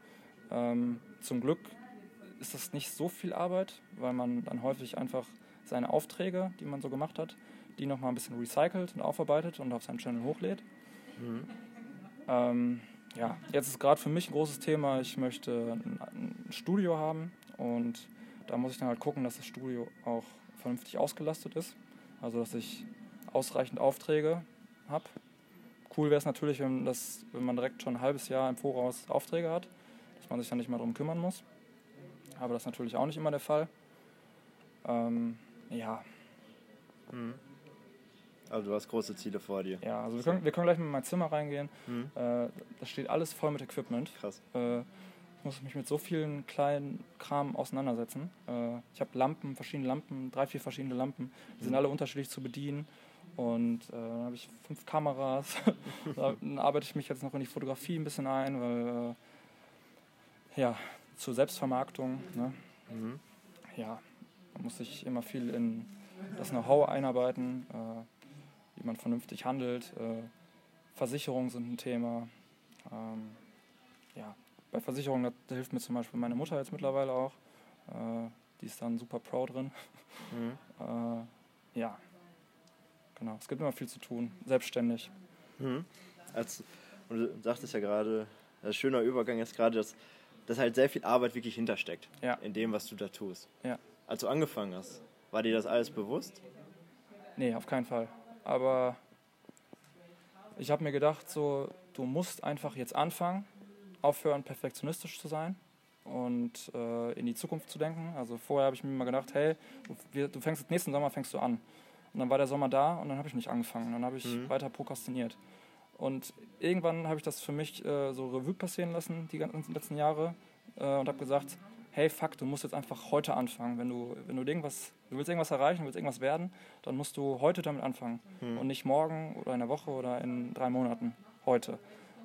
[SPEAKER 1] Ähm, zum Glück ist das nicht so viel Arbeit, weil man dann häufig einfach seine Aufträge, die man so gemacht hat, die nochmal ein bisschen recycelt und aufarbeitet und auf seinen Channel hochlädt.
[SPEAKER 2] Mhm.
[SPEAKER 1] Ähm, ja, jetzt ist gerade für mich ein großes Thema, ich möchte ein, ein Studio haben und da muss ich dann halt gucken, dass das Studio auch vernünftig ausgelastet ist. Also dass ich ausreichend Aufträge habe. Cool wäre es natürlich, wenn, das, wenn man direkt schon ein halbes Jahr im Voraus Aufträge hat, dass man sich dann nicht mehr darum kümmern muss. Aber das ist natürlich auch nicht immer der Fall. Ähm, ja,
[SPEAKER 2] Mhm. Also du hast große Ziele vor dir.
[SPEAKER 1] ja, also wir können, wir können gleich mal in mein Zimmer reingehen.
[SPEAKER 2] Mhm.
[SPEAKER 1] Äh, da steht alles voll mit Equipment.
[SPEAKER 2] Krass.
[SPEAKER 1] Äh, ich muss mich mit so vielen kleinen Kram auseinandersetzen. Äh, ich habe Lampen, verschiedene Lampen, drei, vier verschiedene Lampen. Die sind alle unterschiedlich zu bedienen. Und äh, dann habe ich fünf Kameras. <laughs> dann arbeite ich mich jetzt noch in die Fotografie ein bisschen ein, weil äh, ja, zur Selbstvermarktung, ne?
[SPEAKER 2] Mhm.
[SPEAKER 1] ja, man muss sich immer viel in das Know-how einarbeiten, äh, wie man vernünftig handelt. Äh, Versicherungen sind ein Thema. Ähm, ja, bei Versicherungen, da, hilft mir zum Beispiel meine Mutter jetzt mittlerweile auch. Äh, die ist dann super pro drin.
[SPEAKER 2] Mhm.
[SPEAKER 1] Äh, ja, genau. Es gibt immer viel zu tun, selbstständig.
[SPEAKER 2] Mhm. Als, und du sagtest ja gerade, ein schöner Übergang ist gerade, dass, dass halt sehr viel Arbeit wirklich hintersteckt
[SPEAKER 1] Ja.
[SPEAKER 2] in dem, was du da tust.
[SPEAKER 1] Ja.
[SPEAKER 2] Als du angefangen hast, war dir das alles bewusst?
[SPEAKER 1] Nee, auf keinen Fall. Aber ich habe mir gedacht, so, du musst einfach jetzt anfangen, aufhören, perfektionistisch zu sein und äh, in die Zukunft zu denken. Also vorher habe ich mir immer gedacht, hey, du, wir, du fängst nächsten Sommer fängst du an. Und dann war der Sommer da und dann habe ich nicht angefangen. Dann habe ich
[SPEAKER 2] Mhm.
[SPEAKER 1] weiter prokrastiniert. Und irgendwann habe ich das für mich äh, so Revue passieren lassen, die ganzen letzten Jahre, äh, und habe gesagt, hey, fuck, du musst jetzt einfach heute anfangen. Wenn du, wenn du irgendwas, du willst irgendwas erreichen, willst irgendwas werden, dann musst du heute damit anfangen.
[SPEAKER 2] Mhm.
[SPEAKER 1] Und nicht morgen oder in einer Woche oder in drei Monaten. Heute.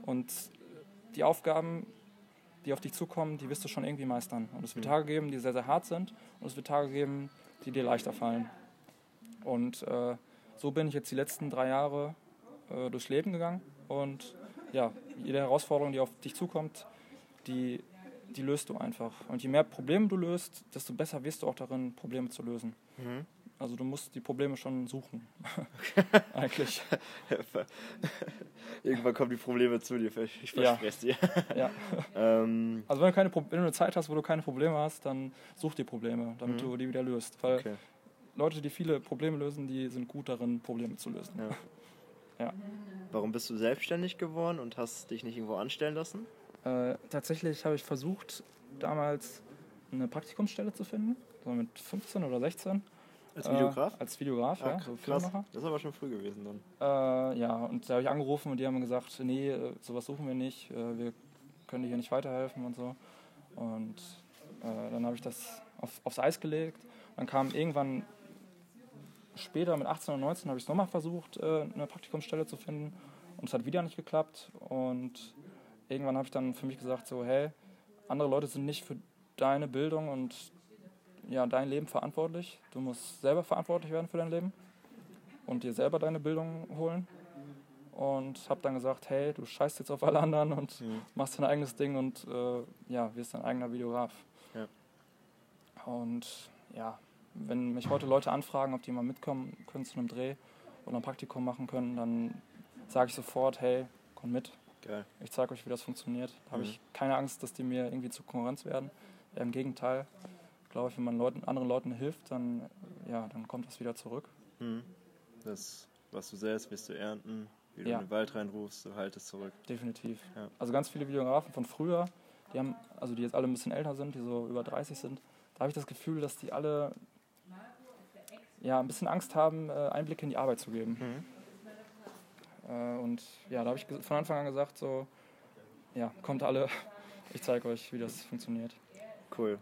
[SPEAKER 1] Und die Aufgaben, die auf dich zukommen, die wirst du schon irgendwie meistern. Und es wird
[SPEAKER 2] Mhm.
[SPEAKER 1] Tage geben, die sehr, sehr hart sind. Und es wird Tage geben, die dir leichter fallen. Und äh, so bin ich jetzt die letzten drei Jahre äh, durchs Leben gegangen. Und ja, jede Herausforderung, die auf dich zukommt, die, die löst du einfach. Und je mehr Probleme du löst, desto besser wirst du auch darin, Probleme zu lösen.
[SPEAKER 2] Mhm.
[SPEAKER 1] Also du musst die Probleme schon suchen. <laughs> Eigentlich. <laughs>
[SPEAKER 2] Irgendwann kommen die Probleme zu dir, ich
[SPEAKER 1] Ja.
[SPEAKER 2] verspreche es dir.
[SPEAKER 1] Ja. <laughs>
[SPEAKER 2] ähm,
[SPEAKER 1] Also wenn du, keine, wenn du eine Zeit hast, wo du keine Probleme hast, dann such die Probleme, damit
[SPEAKER 2] Mhm.
[SPEAKER 1] du die wieder löst. Weil
[SPEAKER 2] okay.
[SPEAKER 1] Leute, die viele Probleme lösen, die sind gut darin, Probleme zu lösen.
[SPEAKER 2] Ja.
[SPEAKER 1] Ja.
[SPEAKER 2] Warum bist du selbstständig geworden und hast dich nicht irgendwo anstellen lassen?
[SPEAKER 1] Äh, tatsächlich habe ich versucht, damals eine Praktikumsstelle zu finden, so mit 15 oder 16.
[SPEAKER 2] Als
[SPEAKER 1] Äh,
[SPEAKER 2] Videograf?
[SPEAKER 1] als Videograf,
[SPEAKER 2] Ah,
[SPEAKER 1] ja, so
[SPEAKER 2] krass. Das ist aber schon früh gewesen dann.
[SPEAKER 1] Äh, ja, und da habe ich angerufen und die haben gesagt, nee, äh, sowas suchen wir nicht, äh, wir können dir hier nicht weiterhelfen und so. Und äh, dann habe ich das auf, aufs Eis gelegt. Dann kam irgendwann später, mit 18 oder 19, habe ich es nochmal versucht, äh, eine Praktikumsstelle zu finden. Und es hat wieder nicht geklappt. Und irgendwann habe ich dann für mich gesagt, so, hey, andere Leute sind nicht für deine Bildung und ja, dein Leben verantwortlich. Du musst selber verantwortlich werden für dein Leben und dir selber deine Bildung holen. Und habe dann gesagt, hey, du scheißt jetzt auf alle anderen und
[SPEAKER 2] Mhm.
[SPEAKER 1] machst dein eigenes Ding und äh, ja, wirst dein eigener Videograf.
[SPEAKER 2] Ja.
[SPEAKER 1] Und ja, wenn mich heute Leute anfragen, ob die mal mitkommen können zu einem Dreh oder ein Praktikum machen können, dann sage ich sofort, hey, komm mit.
[SPEAKER 2] Geil.
[SPEAKER 1] Ich zeige euch, wie das funktioniert. Da habe
[SPEAKER 2] Mhm.
[SPEAKER 1] ich keine Angst, dass die mir irgendwie zur Konkurrenz werden. Im Gegenteil. Glaube ich, wenn man Leuten, anderen Leuten hilft, dann, ja, dann kommt das wieder zurück.
[SPEAKER 2] Mhm. Das, was du säst, wirst du ernten. Wie du
[SPEAKER 1] Ja.
[SPEAKER 2] in den Wald reinrufst, du haltest zurück.
[SPEAKER 1] Definitiv.
[SPEAKER 2] Ja.
[SPEAKER 1] Also ganz viele Videografen von früher, die haben, also die jetzt alle ein bisschen älter sind, die so über 30 sind, da habe ich das Gefühl, dass die alle ja, ein bisschen Angst haben, äh, Einblicke in die Arbeit zu geben.
[SPEAKER 2] Mhm.
[SPEAKER 1] Äh, Und ja, da habe ich von Anfang an gesagt, so, ja, kommt alle, <laughs> ich zeige euch, wie das funktioniert.
[SPEAKER 2] Cool.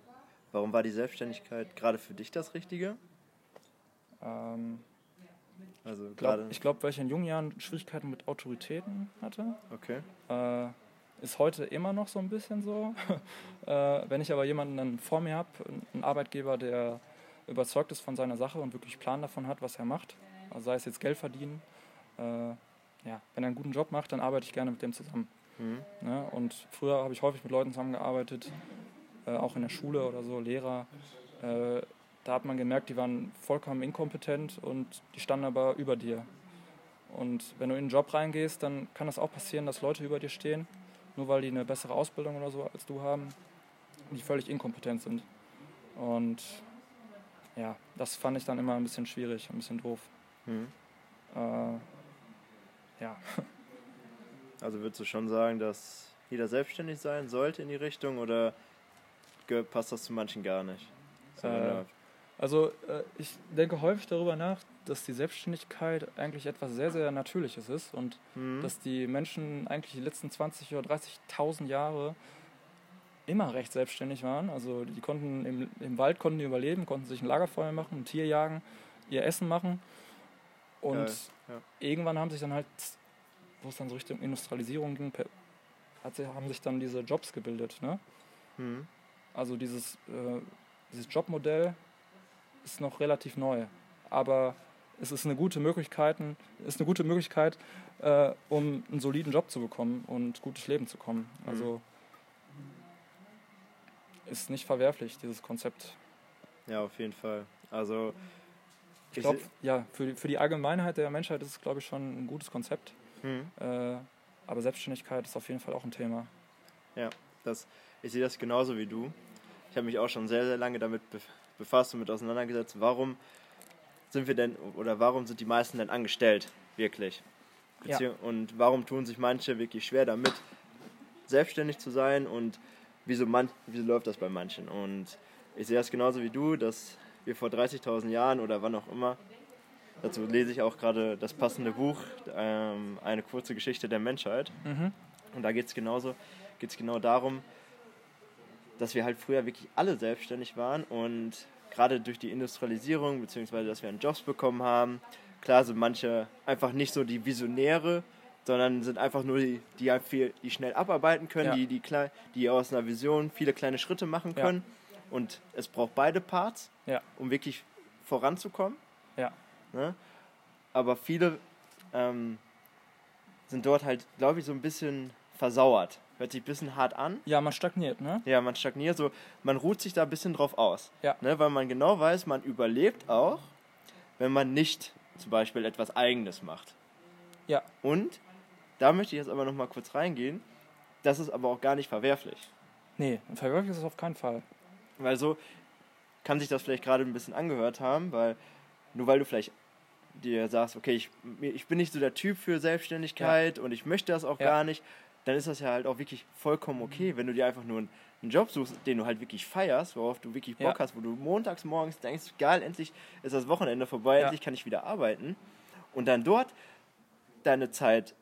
[SPEAKER 2] Warum war die Selbstständigkeit gerade für dich das Richtige?
[SPEAKER 1] Ähm,
[SPEAKER 2] Also gerade.
[SPEAKER 1] ich glaube, weil ich in jungen Jahren Schwierigkeiten mit Autoritäten hatte.
[SPEAKER 2] Okay.
[SPEAKER 1] Äh, ist heute immer noch so ein bisschen so. <laughs> äh, wenn ich aber jemanden dann vor mir habe, einen Arbeitgeber, der überzeugt ist von seiner Sache und wirklich Plan davon hat, was er macht, also sei es jetzt Geld verdienen, äh, ja, wenn er einen guten Job macht, dann arbeite ich gerne mit dem zusammen.
[SPEAKER 2] Mhm.
[SPEAKER 1] Ne? Und früher habe ich häufig mit Leuten zusammengearbeitet, äh, auch in der Schule oder so, Lehrer. Äh, da hat man gemerkt, die waren vollkommen inkompetent und die standen aber über dir. Und wenn du in einen Job reingehst, dann kann es auch passieren, dass Leute über dir stehen, nur weil die eine bessere Ausbildung oder so als du haben, die völlig inkompetent sind. Und ja, das fand ich dann immer ein bisschen schwierig, ein bisschen doof.
[SPEAKER 2] Mhm.
[SPEAKER 1] Äh, ja,
[SPEAKER 2] Also würdest du schon sagen, dass jeder selbstständig sein sollte in die Richtung oder passt das zu manchen gar nicht? So,
[SPEAKER 1] Äh, Also äh, ich denke häufig darüber nach, dass die Selbstständigkeit eigentlich etwas sehr, sehr Natürliches ist und
[SPEAKER 2] Mhm.
[SPEAKER 1] dass die Menschen eigentlich die letzten 20 oder 30.000 Jahre immer recht selbstständig waren. Also die konnten im, im Wald konnten die überleben, konnten sich ein Lagerfeuer machen, ein Tier jagen, ihr Essen machen und
[SPEAKER 2] Geil, ja.
[SPEAKER 1] irgendwann haben sich dann halt, wo es dann so Richtung Industrialisierung ging, hat haben sich dann diese Jobs gebildet. Ne?
[SPEAKER 2] Mhm.
[SPEAKER 1] Also dieses, äh, dieses Jobmodell ist noch relativ neu, aber es ist eine gute Möglichkeit, ist eine gute Möglichkeit, äh, um einen soliden Job zu bekommen und gutes Leben zu kommen. Also ist nicht verwerflich dieses Konzept.
[SPEAKER 2] Ja, auf jeden Fall. Also
[SPEAKER 1] Ich glaube, ja, für, die- für die Allgemeinheit der Menschheit ist es, glaube ich, schon ein gutes Konzept.
[SPEAKER 2] Mhm.
[SPEAKER 1] Äh, aber Selbstständigkeit ist auf jeden Fall auch ein Thema.
[SPEAKER 2] Das, ich sehe das genauso wie du. Ich habe mich auch schon sehr, sehr lange damit bef- befasst und mit auseinandergesetzt, warum sind wir denn oder warum sind die meisten denn angestellt, wirklich?
[SPEAKER 1] Ja.
[SPEAKER 2] Beziehung- Und warum tun sich manche wirklich schwer damit, selbstständig zu sein und wieso, man, wieso läuft das bei manchen? Und ich sehe das genauso wie du, dass wir vor 30.000 Jahren oder wann auch immer, dazu lese ich auch gerade das passende Buch, ähm, eine kurze Geschichte der Menschheit.
[SPEAKER 1] Mhm.
[SPEAKER 2] Und da geht es genauso, geht es genau darum, dass wir halt früher wirklich alle selbstständig waren und gerade durch die Industrialisierung, beziehungsweise dass wir an Jobs bekommen haben, klar sind manche einfach nicht so die Visionäre, sondern sind einfach nur die, die, halt viel, die schnell abarbeiten können,
[SPEAKER 1] Ja.
[SPEAKER 2] die, die, klei- die aus einer Vision viele kleine Schritte machen
[SPEAKER 1] Ja.
[SPEAKER 2] können. Und es braucht beide Parts,
[SPEAKER 1] Ja.
[SPEAKER 2] um wirklich voranzukommen.
[SPEAKER 1] Ja.
[SPEAKER 2] Ne? Aber viele ähm, sind dort halt, glaube ich, so ein bisschen versauert. Hört sich ein bisschen hart an.
[SPEAKER 1] Ja, man stagniert, ne?
[SPEAKER 2] Ja, man stagniert so, man ruht sich da ein bisschen drauf aus.
[SPEAKER 1] Ja.
[SPEAKER 2] Ne? Weil man genau weiß, man überlebt auch, wenn man nicht zum Beispiel etwas Eigenes macht.
[SPEAKER 1] Ja.
[SPEAKER 2] Und da möchte ich jetzt aber noch mal kurz reingehen. Das ist aber auch gar nicht verwerflich.
[SPEAKER 1] Nee, verwirklicht ist es auf keinen Fall.
[SPEAKER 2] Weil so kann sich das vielleicht gerade ein bisschen angehört haben, weil nur weil du vielleicht dir sagst, okay, ich, ich bin nicht so der Typ für Selbstständigkeit und ich möchte das auch
[SPEAKER 1] Ja.
[SPEAKER 2] gar nicht, dann ist das ja halt auch wirklich vollkommen okay, wenn du dir einfach nur einen, einen Job suchst, den du halt wirklich feierst, worauf du wirklich Bock
[SPEAKER 1] Ja.
[SPEAKER 2] hast, wo du montags morgens denkst, geil, endlich ist das Wochenende vorbei,
[SPEAKER 1] Ja.
[SPEAKER 2] endlich kann ich wieder arbeiten und dann dort deine Zeit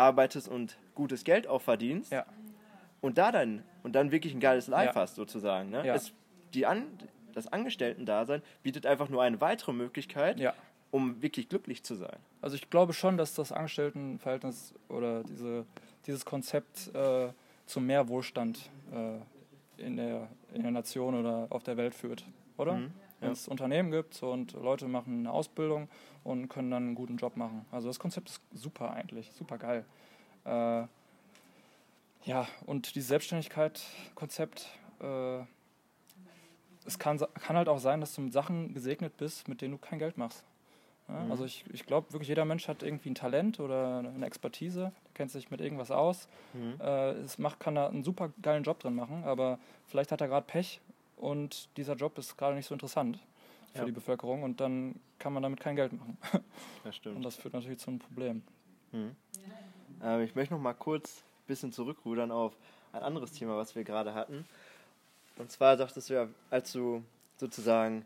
[SPEAKER 2] arbeitest und gutes Geld auch verdienst
[SPEAKER 1] Ja.
[SPEAKER 2] und da dann und dann wirklich ein geiles Life
[SPEAKER 1] Ja.
[SPEAKER 2] hast sozusagen. Ne?
[SPEAKER 1] Ja.
[SPEAKER 2] Es, die An, das Angestellten-Dasein bietet einfach nur eine weitere Möglichkeit, um wirklich glücklich zu sein.
[SPEAKER 1] Also ich glaube schon, dass das Angestelltenverhältnis oder diese, dieses Konzept äh, zu mehr Wohlstand äh, in, der, in der Nation oder auf der Welt führt, oder?
[SPEAKER 2] Mhm.
[SPEAKER 1] Wenn es Unternehmen gibt und Leute machen eine Ausbildung und können dann einen guten Job machen. Also das Konzept ist super eigentlich, super geil. Äh, ja, und dieses Selbstständigkeit-Konzept, äh, es kann, kann halt auch sein, dass du mit Sachen gesegnet bist, mit denen du kein Geld machst. Ja,
[SPEAKER 2] Mhm.
[SPEAKER 1] Also ich, ich glaube wirklich, jeder Mensch hat irgendwie ein Talent oder eine Expertise, kennt sich mit irgendwas aus. Äh, es macht, kann da einen super geilen Job drin machen, aber vielleicht hat er gerade Pech und dieser Job ist gerade nicht so interessant für
[SPEAKER 2] Ja.
[SPEAKER 1] die Bevölkerung und dann kann man damit kein Geld machen. <laughs>
[SPEAKER 2] Das
[SPEAKER 1] Und
[SPEAKER 2] stimmt.
[SPEAKER 1] das führt natürlich zu einem Problem.
[SPEAKER 2] Mhm. Ähm, ich möchte noch mal kurz ein bisschen zurückrudern auf ein anderes Thema, was wir gerade hatten. Und zwar sagtest du ja, als du sozusagen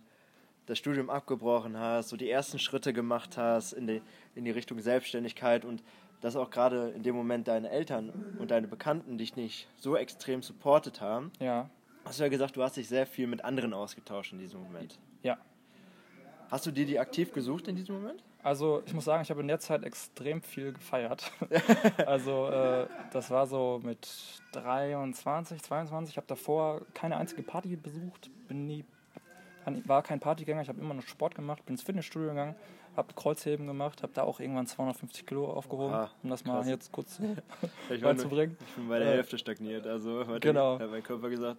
[SPEAKER 2] das Studium abgebrochen hast, so die ersten Schritte gemacht hast in die, in die Richtung Selbstständigkeit und dass auch gerade in dem Moment deine Eltern und deine Bekannten dich nicht so extrem supportet haben,
[SPEAKER 1] Ja,
[SPEAKER 2] hast du ja gesagt, du hast dich sehr viel mit anderen ausgetauscht in diesem Moment.
[SPEAKER 1] ja.
[SPEAKER 2] Hast du dir die aktiv gesucht in diesem Moment?
[SPEAKER 1] Also ich muss sagen, ich habe in der Zeit extrem viel gefeiert. <laughs> also äh, das war so mit 23, 22. Ich habe davor keine einzige Party besucht, bin nie, war kein Partygänger. Ich habe immer noch Sport gemacht, bin ins Fitnessstudio gegangen, habe Kreuzheben gemacht, habe da auch irgendwann 250 Kilo aufgehoben,
[SPEAKER 2] Oha,
[SPEAKER 1] um das mal
[SPEAKER 2] krass.
[SPEAKER 1] jetzt kurz <laughs>
[SPEAKER 2] Ich, <laughs> nur,
[SPEAKER 1] beizubringen.
[SPEAKER 2] ich bin bei der
[SPEAKER 1] Äh,
[SPEAKER 2] Hälfte stagniert. Also hat
[SPEAKER 1] genau.
[SPEAKER 2] hat mein Körper gesagt,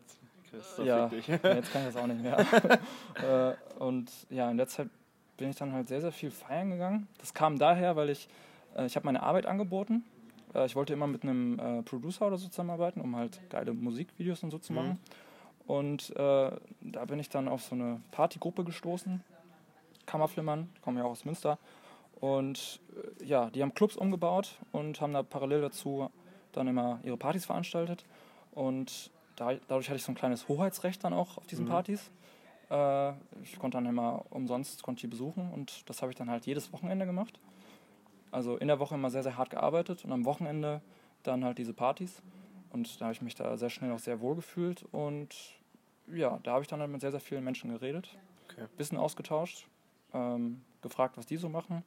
[SPEAKER 2] Fick dich.
[SPEAKER 1] ja, jetzt kann ich das auch nicht mehr. <laughs> äh, und ja, in der Zeit bin ich dann halt sehr, sehr viel feiern gegangen. Das kam daher, weil ich, äh, ich habe meine Arbeit angeboten. Äh, ich wollte immer mit einem Producer oder so zusammenarbeiten, um halt geile Musikvideos und so zu
[SPEAKER 2] Mhm.
[SPEAKER 1] machen. Und äh, da bin ich dann auf so eine Partygruppe gestoßen. Kammerflimmern, die kommen ja auch aus Münster. Und ja, die haben Clubs umgebaut und haben da parallel dazu dann immer ihre Partys veranstaltet. Und da, dadurch hatte ich so ein kleines Hoheitsrecht dann auch auf diesen
[SPEAKER 2] Mhm.
[SPEAKER 1] Partys. Äh, ich konnte dann immer umsonst konnte die besuchen und das habe ich dann halt jedes Wochenende gemacht. Also in der Woche immer sehr, sehr hart gearbeitet und am Wochenende dann halt diese Partys. Und da habe ich mich da sehr schnell auch sehr wohl gefühlt. Und ja, da habe ich dann halt mit sehr, sehr vielen Menschen geredet,
[SPEAKER 2] Okay.
[SPEAKER 1] Wissen ausgetauscht, ähm, gefragt, was die so machen.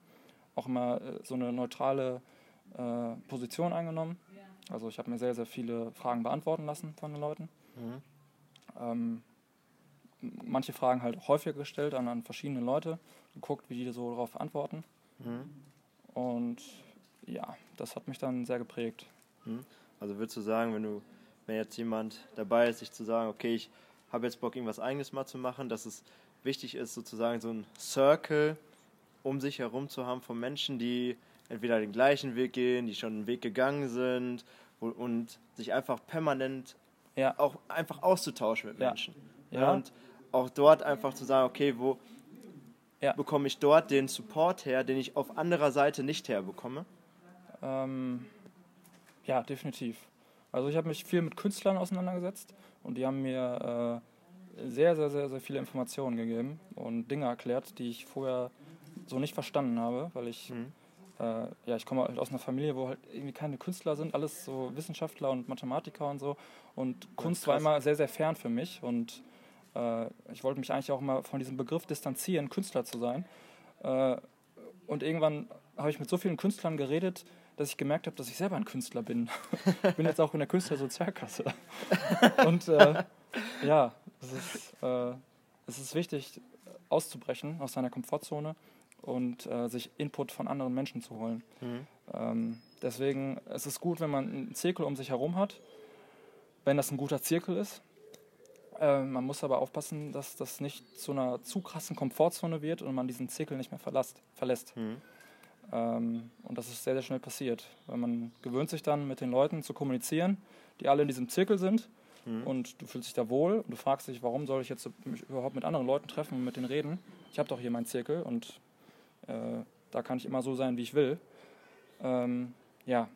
[SPEAKER 1] Auch immer äh, so eine neutrale äh, Position eingenommen. Also ich habe mir sehr, sehr viele Fragen beantworten lassen von den Leuten.
[SPEAKER 2] Mhm.
[SPEAKER 1] Ähm, manche Fragen halt häufiger gestellt an, an verschiedene Leute, geguckt, wie die so darauf antworten.
[SPEAKER 2] Mhm.
[SPEAKER 1] Und ja, das hat mich dann sehr geprägt.
[SPEAKER 2] Also würdest du sagen, wenn du, wenn jetzt jemand dabei ist, sich zu sagen, okay, ich habe jetzt Bock, irgendwas eigenes mal zu machen, dass es wichtig ist, sozusagen so ein Circle um sich herum zu haben von Menschen, die entweder den gleichen Weg gehen, die schon einen Weg gegangen sind und sich einfach permanent
[SPEAKER 1] Ja,
[SPEAKER 2] auch einfach auszutauschen mit
[SPEAKER 1] Ja.
[SPEAKER 2] Menschen.
[SPEAKER 1] Ja.
[SPEAKER 2] Und auch dort einfach zu sagen, okay, wo
[SPEAKER 1] Ja.
[SPEAKER 2] bekomme ich dort den Support her, den ich auf anderer Seite nicht herbekomme?
[SPEAKER 1] ähm, ja, definitiv. Also ich habe mich viel mit Künstlern auseinandergesetzt und die haben mir äh, sehr, sehr, sehr, sehr viele Informationen gegeben und Dinge erklärt, die ich vorher so nicht verstanden habe, weil ich
[SPEAKER 2] Mhm.
[SPEAKER 1] Äh, ja, ich komme halt aus einer Familie, wo halt irgendwie keine Künstler sind, alles so Wissenschaftler und Mathematiker und so. Und Kunst war immer sehr, sehr fern für mich. Und äh, ich wollte mich eigentlich auch mal von diesem Begriff distanzieren, Künstler zu sein. Äh, und irgendwann habe ich mit so vielen Künstlern geredet, dass ich gemerkt habe, dass ich selber ein Künstler bin. <laughs> ich bin jetzt auch in der Künstlersozialkasse. <laughs> und äh, ja, es ist, äh, es ist wichtig, auszubrechen aus seiner Komfortzone und äh, sich Input von anderen Menschen zu holen.
[SPEAKER 2] Mhm.
[SPEAKER 1] Ähm, deswegen es ist es gut, wenn man einen Zirkel um sich herum hat, wenn das ein guter Zirkel ist. Äh, man muss aber aufpassen, dass das nicht zu einer zu krassen Komfortzone wird und man diesen Zirkel nicht mehr verlasst, verlässt.
[SPEAKER 2] Mhm.
[SPEAKER 1] Ähm, und das ist sehr, sehr schnell passiert. Weil man gewöhnt sich dann mit den Leuten zu kommunizieren, die alle in diesem Zirkel sind.
[SPEAKER 2] Mhm.
[SPEAKER 1] Und du fühlst dich da wohl und du fragst dich, warum soll ich jetzt mich überhaupt mit anderen Leuten treffen und mit denen reden? Ich habe doch hier meinen Zirkel und äh, da kann ich immer so sein, wie ich will. Ähm, ja,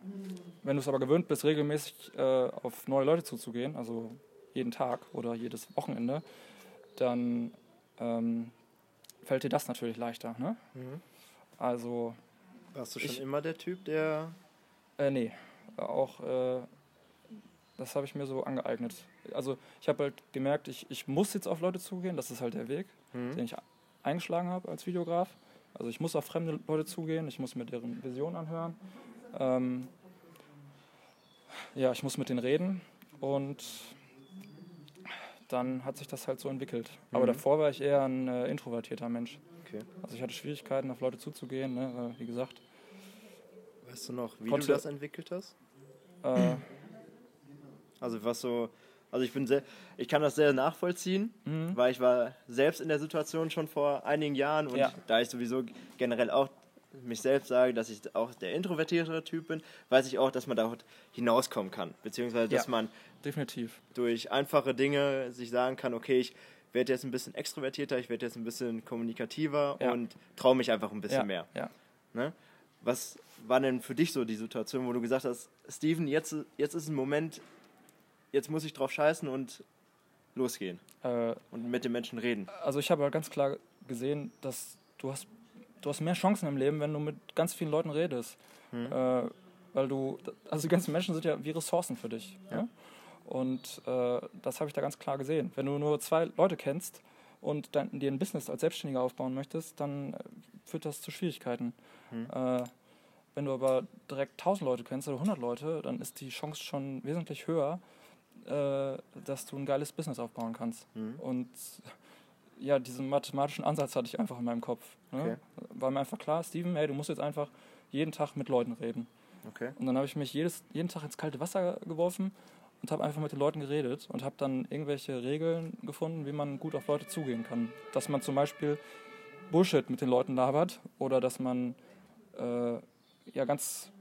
[SPEAKER 1] wenn du es aber gewöhnt bist, regelmäßig äh, auf neue Leute zuzugehen, also jeden Tag oder jedes Wochenende, dann ähm, fällt dir das natürlich leichter. Ne?
[SPEAKER 2] Mhm.
[SPEAKER 1] Also,
[SPEAKER 2] Warst du schon
[SPEAKER 1] Ich-
[SPEAKER 2] immer der Typ, der.
[SPEAKER 1] äh, nee, auch äh, das habe ich mir so angeeignet. Also, ich habe halt gemerkt, ich, ich muss jetzt auf Leute zugehen, das ist halt der Weg.
[SPEAKER 2] Mhm.
[SPEAKER 1] den ich eingeschlagen habe als Videograf. Also ich muss auf fremde Leute zugehen, ich muss mir deren Vision anhören. Ähm, ja, ich muss mit denen reden und dann hat sich das halt so entwickelt. Aber
[SPEAKER 2] Mhm.
[SPEAKER 1] davor war ich eher ein äh, introvertierter Mensch.
[SPEAKER 2] Okay.
[SPEAKER 1] Also ich hatte Schwierigkeiten, auf Leute zuzugehen, ne? weil, wie gesagt.
[SPEAKER 2] Weißt du noch, wie
[SPEAKER 1] Konnte-
[SPEAKER 2] du das entwickelt hast?
[SPEAKER 1] Äh,
[SPEAKER 2] Also was so. Also ich bin sehr. Ich kann das sehr nachvollziehen,
[SPEAKER 1] mhm.
[SPEAKER 2] weil ich war selbst in der Situation schon vor einigen Jahren und
[SPEAKER 1] Ja.
[SPEAKER 2] da ich sowieso generell auch mich selbst sage, dass ich auch der introvertierte Typ bin, weiß ich auch, dass man da hinauskommen kann. Beziehungsweise, dass
[SPEAKER 1] Ja.
[SPEAKER 2] man
[SPEAKER 1] Definitiv.
[SPEAKER 2] durch einfache Dinge sich sagen kann, okay, ich werde jetzt ein bisschen extrovertierter, ich werde jetzt ein bisschen kommunikativer
[SPEAKER 1] Ja.
[SPEAKER 2] und traue mich einfach ein bisschen mehr. Ne? Was war denn für dich so die Situation, wo du gesagt hast, Steven, jetzt, jetzt ist ein Moment, jetzt muss ich drauf scheißen und losgehen
[SPEAKER 1] Äh,
[SPEAKER 2] und mit den Menschen reden?
[SPEAKER 1] also ich habe ganz klar gesehen, dass du hast, du hast mehr Chancen im Leben, wenn du mit ganz vielen Leuten redest.
[SPEAKER 2] Hm.
[SPEAKER 1] Äh, weil du, also die ganzen Menschen sind ja wie Ressourcen für dich.
[SPEAKER 2] Ja.
[SPEAKER 1] Ja? Und äh, das habe ich da ganz klar gesehen. Wenn du nur zwei Leute kennst und dann dir ein Business als Selbstständiger aufbauen möchtest, dann äh, führt das zu Schwierigkeiten. Äh, wenn du aber direkt 1000 Leute kennst oder 100 Leute, dann ist die Chance schon wesentlich höher, äh, dass du ein geiles Business aufbauen kannst.
[SPEAKER 2] Mhm.
[SPEAKER 1] Und ja, diesen mathematischen Ansatz hatte ich einfach in meinem Kopf. Ne?
[SPEAKER 2] Okay.
[SPEAKER 1] War mir einfach klar, Steven, hey, du musst jetzt einfach jeden Tag mit Leuten reden.
[SPEAKER 2] Okay.
[SPEAKER 1] Und dann habe ich mich jedes, jeden Tag ins kalte Wasser geworfen und habe einfach mit den Leuten geredet und habe dann irgendwelche Regeln gefunden, wie man gut auf Leute zugehen kann. Dass man zum Beispiel Bullshit mit den Leuten labert oder dass man äh, ja ganz,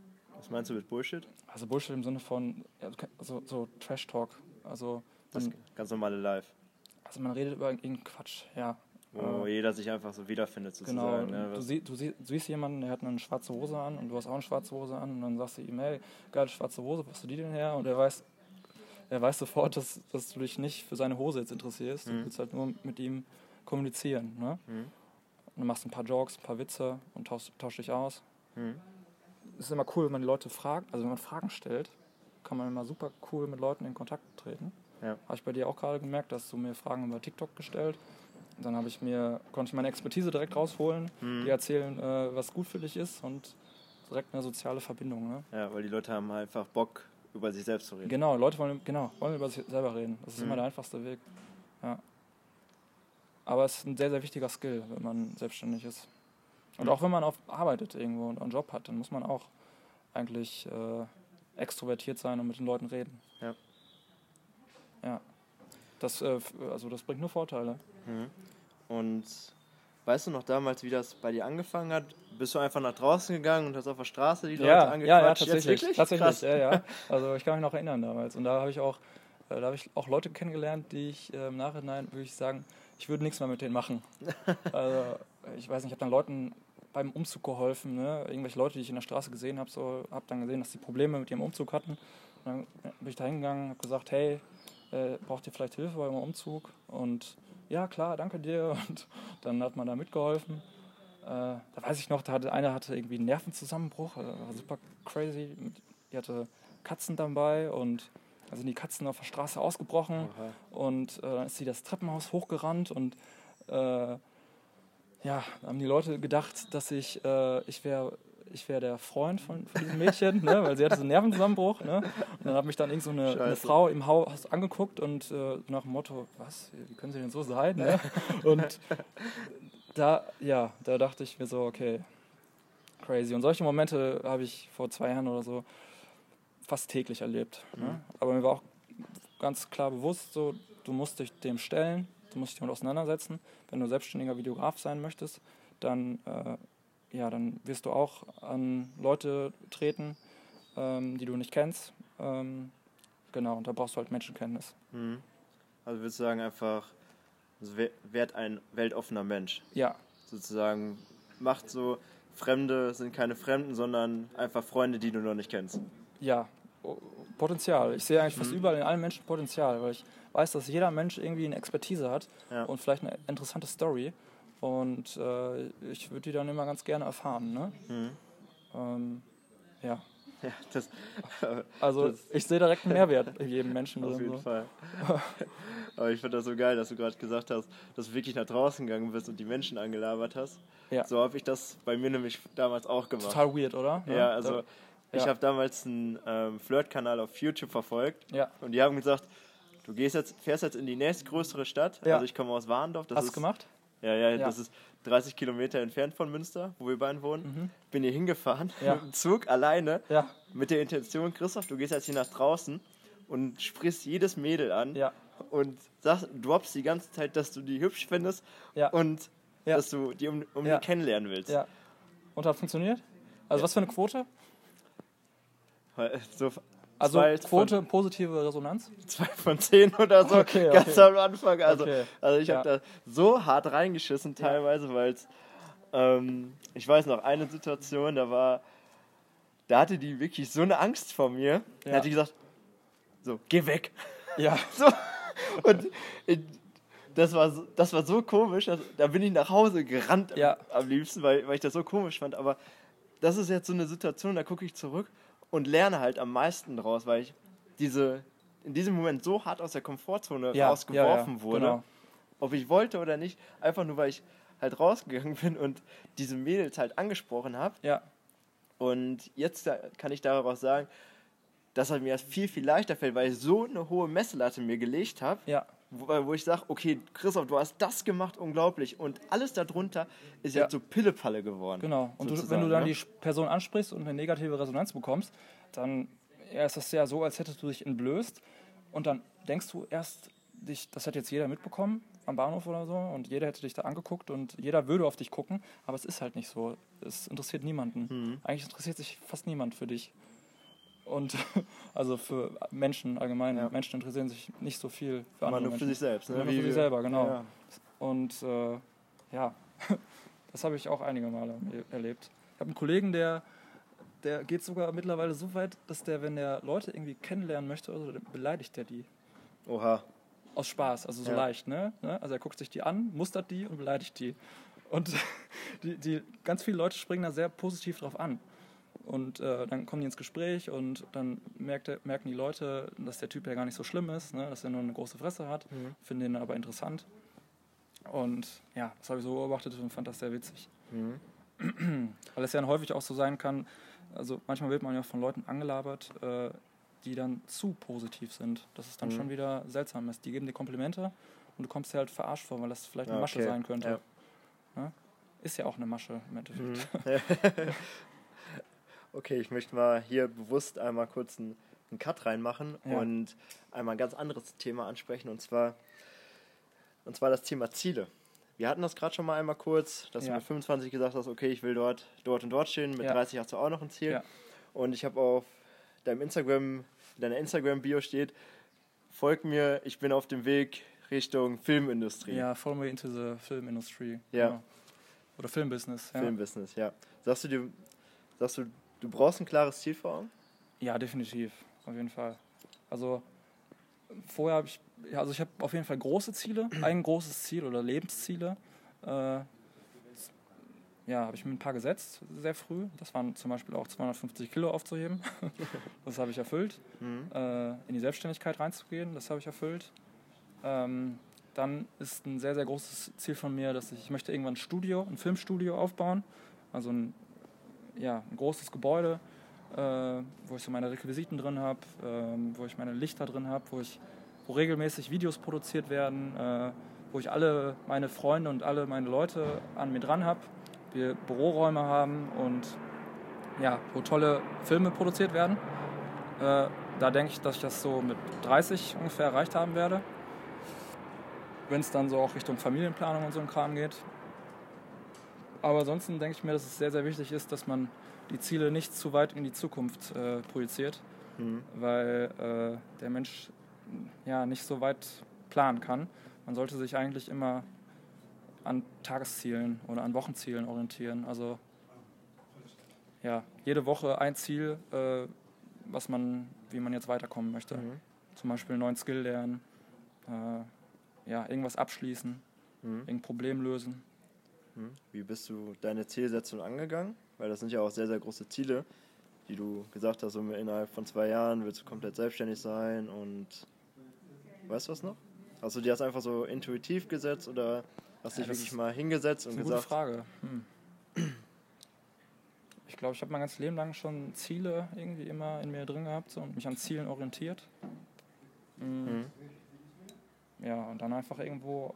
[SPEAKER 2] Was meinst du mit Bullshit?
[SPEAKER 1] also Bullshit im Sinne von ja, so, Trash Talk. Also
[SPEAKER 2] Das
[SPEAKER 1] man,
[SPEAKER 2] ganz normale Live.
[SPEAKER 1] also man redet über irgendeinen Quatsch, ja.
[SPEAKER 2] Wo
[SPEAKER 1] Äh,
[SPEAKER 2] jeder sich einfach so wiederfindet,
[SPEAKER 1] Genau,
[SPEAKER 2] sozusagen. ne?
[SPEAKER 1] du, sie, du, sie, du siehst jemanden, der hat eine schwarze Hose an und du hast auch eine schwarze Hose an und dann sagst du ihm, hey, geile schwarze Hose, wo hast du die denn her? Und er weiß, er weiß sofort, dass, dass du dich nicht für seine Hose jetzt interessierst. Du
[SPEAKER 2] Mhm.
[SPEAKER 1] willst halt nur mit ihm kommunizieren. Ne?
[SPEAKER 2] Mhm.
[SPEAKER 1] Und dann machst du ein paar Jokes, ein paar Witze und tauschst, tauschst dich aus.
[SPEAKER 2] Mhm.
[SPEAKER 1] Es ist immer cool, wenn man die Leute fragt, also wenn man Fragen stellt, kann man immer super cool mit Leuten in Kontakt treten.
[SPEAKER 2] Ja.
[SPEAKER 1] Habe ich bei dir auch gerade gemerkt, dass du mir Fragen über TikTok gestellt. Dann habe ich mir, konnte ich meine Expertise direkt rausholen,
[SPEAKER 2] Mhm.
[SPEAKER 1] die erzählen, äh, was gut für dich ist und direkt eine soziale Verbindung. Ne?
[SPEAKER 2] Ja, weil die Leute haben einfach Bock, über sich selbst zu reden.
[SPEAKER 1] Genau, Leute wollen, genau, wollen über sich selber reden. Das ist
[SPEAKER 2] Mhm.
[SPEAKER 1] immer der einfachste Weg. Ja. Aber es ist ein sehr, sehr wichtiger Skill, wenn man selbstständig ist. Und auch wenn man auf arbeitet irgendwo und einen Job hat, dann muss man auch eigentlich äh, extrovertiert sein und mit den Leuten reden.
[SPEAKER 2] Ja.
[SPEAKER 1] Ja. Das, äh, also das bringt nur Vorteile.
[SPEAKER 2] Mhm. Und weißt du noch damals, wie das bei dir angefangen hat? Bist du einfach nach draußen gegangen und hast auf der Straße die Leute
[SPEAKER 1] Ja, ja, ja,
[SPEAKER 2] angequatscht? Jetzt
[SPEAKER 1] tatsächlich. Tatsächlich,
[SPEAKER 2] Krass.
[SPEAKER 1] ja, ja. Also ich kann mich noch erinnern damals. Und da habe ich auch, äh, da habe ich auch Leute kennengelernt, die ich äh, im Nachhinein würde ich sagen, ich würde nichts mehr mit denen machen. <laughs> also ich weiß nicht, ich habe dann Leuten beim Umzug geholfen, ne? irgendwelche Leute, die ich in der Straße gesehen habe, so habe dann gesehen, dass die Probleme mit ihrem Umzug hatten. Und dann bin ich da hingegangen, habe gesagt, hey, äh, braucht ihr vielleicht Hilfe bei eurem Umzug? Und ja, klar, danke dir. <laughs> Und dann hat man da mitgeholfen. Äh, da weiß ich noch, da hatte, einer hatte irgendwie einen Nervenzusammenbruch, äh, war super crazy. Die hatte Katzen dabei und da sind die Katzen auf der Straße ausgebrochen
[SPEAKER 2] Oha.
[SPEAKER 1] und äh, dann ist sie das Treppenhaus hochgerannt und äh, ja, haben die Leute gedacht, dass ich, äh, ich wäre ich wär der Freund von, von diesem Mädchen, ne, weil sie hatte so einen Nervenzusammenbruch. Ne? Und dann hat mich dann irgend so eine, eine. Frau im Haus angeguckt und äh, nach dem Motto, was, wie können sie denn so sein? Ne? Und da, ja, da dachte ich mir so, okay, crazy. Und solche Momente habe ich vor zwei Jahren oder so fast täglich erlebt.
[SPEAKER 2] Mhm.
[SPEAKER 1] Ne? Aber mir war auch ganz klar bewusst, so, du musst dich dem stellen, du musst dich damit auseinandersetzen. Wenn du selbstständiger Videograf sein möchtest, dann, äh, ja, dann wirst du auch an Leute treten, ähm, die du nicht kennst. Ähm, genau, und da brauchst du halt Menschenkenntnis.
[SPEAKER 2] Mhm. Also würdest du sagen einfach, we- werd ein weltoffener Mensch.
[SPEAKER 1] Ja,
[SPEAKER 2] Sozusagen macht so, Fremde sind keine Fremden, sondern einfach Freunde, die du noch nicht kennst.
[SPEAKER 1] ja, Potenzial. Ich sehe eigentlich fast
[SPEAKER 2] Mhm.
[SPEAKER 1] überall in allen Menschen Potenzial, weil ich weiß, dass jeder Mensch irgendwie eine Expertise hat
[SPEAKER 2] Ja.
[SPEAKER 1] und vielleicht eine interessante Story. Und äh, ich würde die dann immer ganz gerne erfahren. Ne?
[SPEAKER 2] Mhm.
[SPEAKER 1] Ähm, ja,
[SPEAKER 2] Ja, das
[SPEAKER 1] also
[SPEAKER 2] Das-
[SPEAKER 1] ich sehe direkt einen Mehrwert <laughs> in jedem Menschen
[SPEAKER 2] auf jeden
[SPEAKER 1] So.
[SPEAKER 2] Fall. <laughs> Aber ich finde das so geil, dass du gerade gesagt hast, dass du wirklich nach draußen gegangen bist und die Menschen angelabert hast.
[SPEAKER 1] Ja.
[SPEAKER 2] So habe ich das bei mir nämlich damals auch gemacht.
[SPEAKER 1] Total weird, oder?
[SPEAKER 2] Ja, also ich habe damals einen ähm, Flirt-Kanal auf YouTube verfolgt und die haben gesagt, du gehst jetzt, fährst jetzt in die nächstgrößere Stadt. Also ich komme aus Warndorf. Das
[SPEAKER 1] Hast du gemacht?
[SPEAKER 2] Ja, ja, das ist 30 Kilometer entfernt von Münster, wo wir beiden wohnen.
[SPEAKER 1] Mhm.
[SPEAKER 2] Bin hier hingefahren <laughs> mit dem Zug alleine mit der Intention, Christoph, du gehst jetzt hier nach draußen und sprichst jedes Mädel an
[SPEAKER 1] ja,
[SPEAKER 2] und sagst, droppst die ganze Zeit, dass du die hübsch findest
[SPEAKER 1] ja.
[SPEAKER 2] und
[SPEAKER 1] Ja.
[SPEAKER 2] dass du die um, um die kennenlernen willst.
[SPEAKER 1] Und hat funktioniert? Also was für eine Quote?
[SPEAKER 2] So
[SPEAKER 1] Also
[SPEAKER 2] zwei
[SPEAKER 1] Quote positive Resonanz?
[SPEAKER 2] Von, zwei von zehn oder so,
[SPEAKER 1] Okay, okay.
[SPEAKER 2] ganz am Anfang. Also,
[SPEAKER 1] Okay.
[SPEAKER 2] also ich
[SPEAKER 1] Ja.
[SPEAKER 2] habe da so hart reingeschissen teilweise, weil es, ähm, ich weiß noch, eine Situation, da war, da hatte die wirklich so eine Angst vor mir. Da
[SPEAKER 1] Ja.
[SPEAKER 2] hat die gesagt, so, geh weg.
[SPEAKER 1] Ja. <laughs>
[SPEAKER 2] So. Und das war, so, das war so komisch, dass, da bin ich nach Hause gerannt
[SPEAKER 1] Ja.
[SPEAKER 2] am, am liebsten, weil, weil ich das so komisch fand. Aber das ist jetzt so eine Situation, da gucke ich zurück und lerne halt am meisten draus, weil ich diese, in diesem Moment so hart aus der Komfortzone
[SPEAKER 1] Ja,
[SPEAKER 2] rausgeworfen
[SPEAKER 1] ja, ja,
[SPEAKER 2] wurde,
[SPEAKER 1] Genau.
[SPEAKER 2] ob ich wollte oder nicht, einfach nur weil ich halt rausgegangen <laughs> bin und diese Mädels halt angesprochen habe.
[SPEAKER 1] Ja.
[SPEAKER 2] Und jetzt kann ich daraus sagen, dass es mir viel, viel leichter fällt, weil ich so eine hohe Messlatte mir gelegt habe.
[SPEAKER 1] Ja.
[SPEAKER 2] Wo, wo ich sage, okay, Christoph, du hast das gemacht, unglaublich. Und alles darunter ist ja. jetzt so Pillepalle geworden.
[SPEAKER 1] Genau. Und du, wenn du dann ne? die Person ansprichst und eine negative Resonanz bekommst, dann ja, ist das ja so, als hättest du dich entblößt. Und dann denkst du erst, dich, das hat jetzt jeder mitbekommen am Bahnhof oder so und jeder hätte dich da angeguckt und jeder würde auf dich gucken, aber es ist halt nicht so. Es interessiert niemanden. Mhm. Eigentlich interessiert sich fast niemand für dich. Und <laughs> also für Menschen allgemein. Ja. Menschen interessieren sich nicht so viel
[SPEAKER 2] für andere. nur
[SPEAKER 1] Menschen. für
[SPEAKER 2] sich selbst.
[SPEAKER 1] Ne? Nur für sich selber, genau. Ja. Und äh, ja, <laughs> das habe ich auch einige Male erlebt. Ich habe einen Kollegen, der, der geht sogar mittlerweile so weit, dass der, wenn er Leute irgendwie kennenlernen möchte, also, beleidigt der die.
[SPEAKER 2] Oha.
[SPEAKER 1] Aus Spaß, also so ja. leicht, ne? ne? Also er guckt sich die an, mustert die und beleidigt die. Und <laughs> die, die, ganz viele Leute springen da sehr positiv drauf an. Und äh, dann kommen die ins Gespräch und dann merkt, merken die Leute, dass der Typ ja gar nicht so schlimm ist, ne? dass er nur eine große Fresse hat, mhm. finden ihn aber interessant. Und ja, das habe ich so beobachtet und fand das sehr witzig. Mhm. <clears throat> Weil es ja häufig auch so sein kann, also manchmal wird man ja von Leuten angelabert, äh, die dann zu positiv sind. Das ist dann mhm. schon wieder seltsam ist. Die geben dir Komplimente und du kommst dir halt verarscht vor, weil das vielleicht eine Masche sein könnte. Ja. Ja? Ist ja auch eine Masche im Endeffekt.
[SPEAKER 2] Mhm. <laughs> <laughs> okay, ich möchte mal hier bewusst einmal kurz einen, einen Cut reinmachen ja. und einmal ein ganz anderes Thema ansprechen und zwar, und zwar das Thema Ziele. Wir hatten das gerade schon mal einmal kurz, dass du mit 25 gesagt hast, okay, ich will dort, dort und dort stehen. Mit 30 hast du auch noch ein Ziel. Und ich habe auf deinem Instagram, deiner Instagram-Bio steht, folg mir, ich bin auf dem Weg Richtung Filmindustrie.
[SPEAKER 1] Ja, follow me into the film industry.
[SPEAKER 2] Ja. Genau.
[SPEAKER 1] Oder Filmbusiness.
[SPEAKER 2] Ja. Filmbusiness, ja. Sagst du dir, sagst du, du brauchst ein klares Ziel vor Augen?
[SPEAKER 1] Ja, definitiv, auf jeden Fall. Also vorher habe ich, also ich habe auf jeden Fall große Ziele, <clears throat> ein großes Ziel oder Lebensziele. Äh, ja, habe ich mir ein paar gesetzt, sehr früh. Das waren zum Beispiel auch 250 Kilo aufzuheben. <laughs> das habe ich erfüllt. Mhm. Äh, in die Selbstständigkeit reinzugehen, das habe ich erfüllt. Ähm, dann ist ein sehr, sehr großes Ziel von mir, dass ich, ich möchte irgendwann ein Studio, ein Filmstudio aufbauen. Also ein, ja, ein großes Gebäude, äh, wo ich so meine Requisiten drin habe, äh, wo ich meine Lichter drin habe, wo, wo regelmäßig Videos produziert werden, äh, wo ich alle meine Freunde und alle meine Leute an mir dran habe wir Büroräume haben und ja, wo tolle Filme produziert werden. Äh, da denke ich, dass ich das so mit 30 ungefähr erreicht haben werde. Wenn es dann so auch Richtung Familienplanung und so ein Kram geht. Aber ansonsten denke ich mir, dass es sehr, sehr wichtig ist, dass man die Ziele nicht zu weit in die Zukunft äh, projiziert, mhm. weil äh, der Mensch ja nicht so weit planen kann. Man sollte sich eigentlich immer an Tageszielen oder an Wochenzielen orientieren. Also ja, jede Woche ein Ziel, äh, was man, wie man jetzt weiterkommen möchte. Mhm. Zum Beispiel einen neuen Skill lernen, äh, ja, irgendwas abschließen, mhm. irgendein Problem lösen.
[SPEAKER 2] Wie bist du deine Zielsetzung angegangen? Weil das sind ja auch sehr, sehr große Ziele, die du gesagt hast, so innerhalb von zwei Jahren willst du komplett selbstständig sein und weißt du was noch? Hast du dir das einfach so intuitiv gesetzt oder Hast du dich wirklich mal hingesetzt und
[SPEAKER 1] eine
[SPEAKER 2] gesagt?
[SPEAKER 1] Gute Frage. Hm. Ich glaube, ich habe mein ganzes Leben lang schon Ziele irgendwie immer in mir drin gehabt so, und mich an Zielen orientiert. Mhm. Mhm. Ja, und dann einfach irgendwo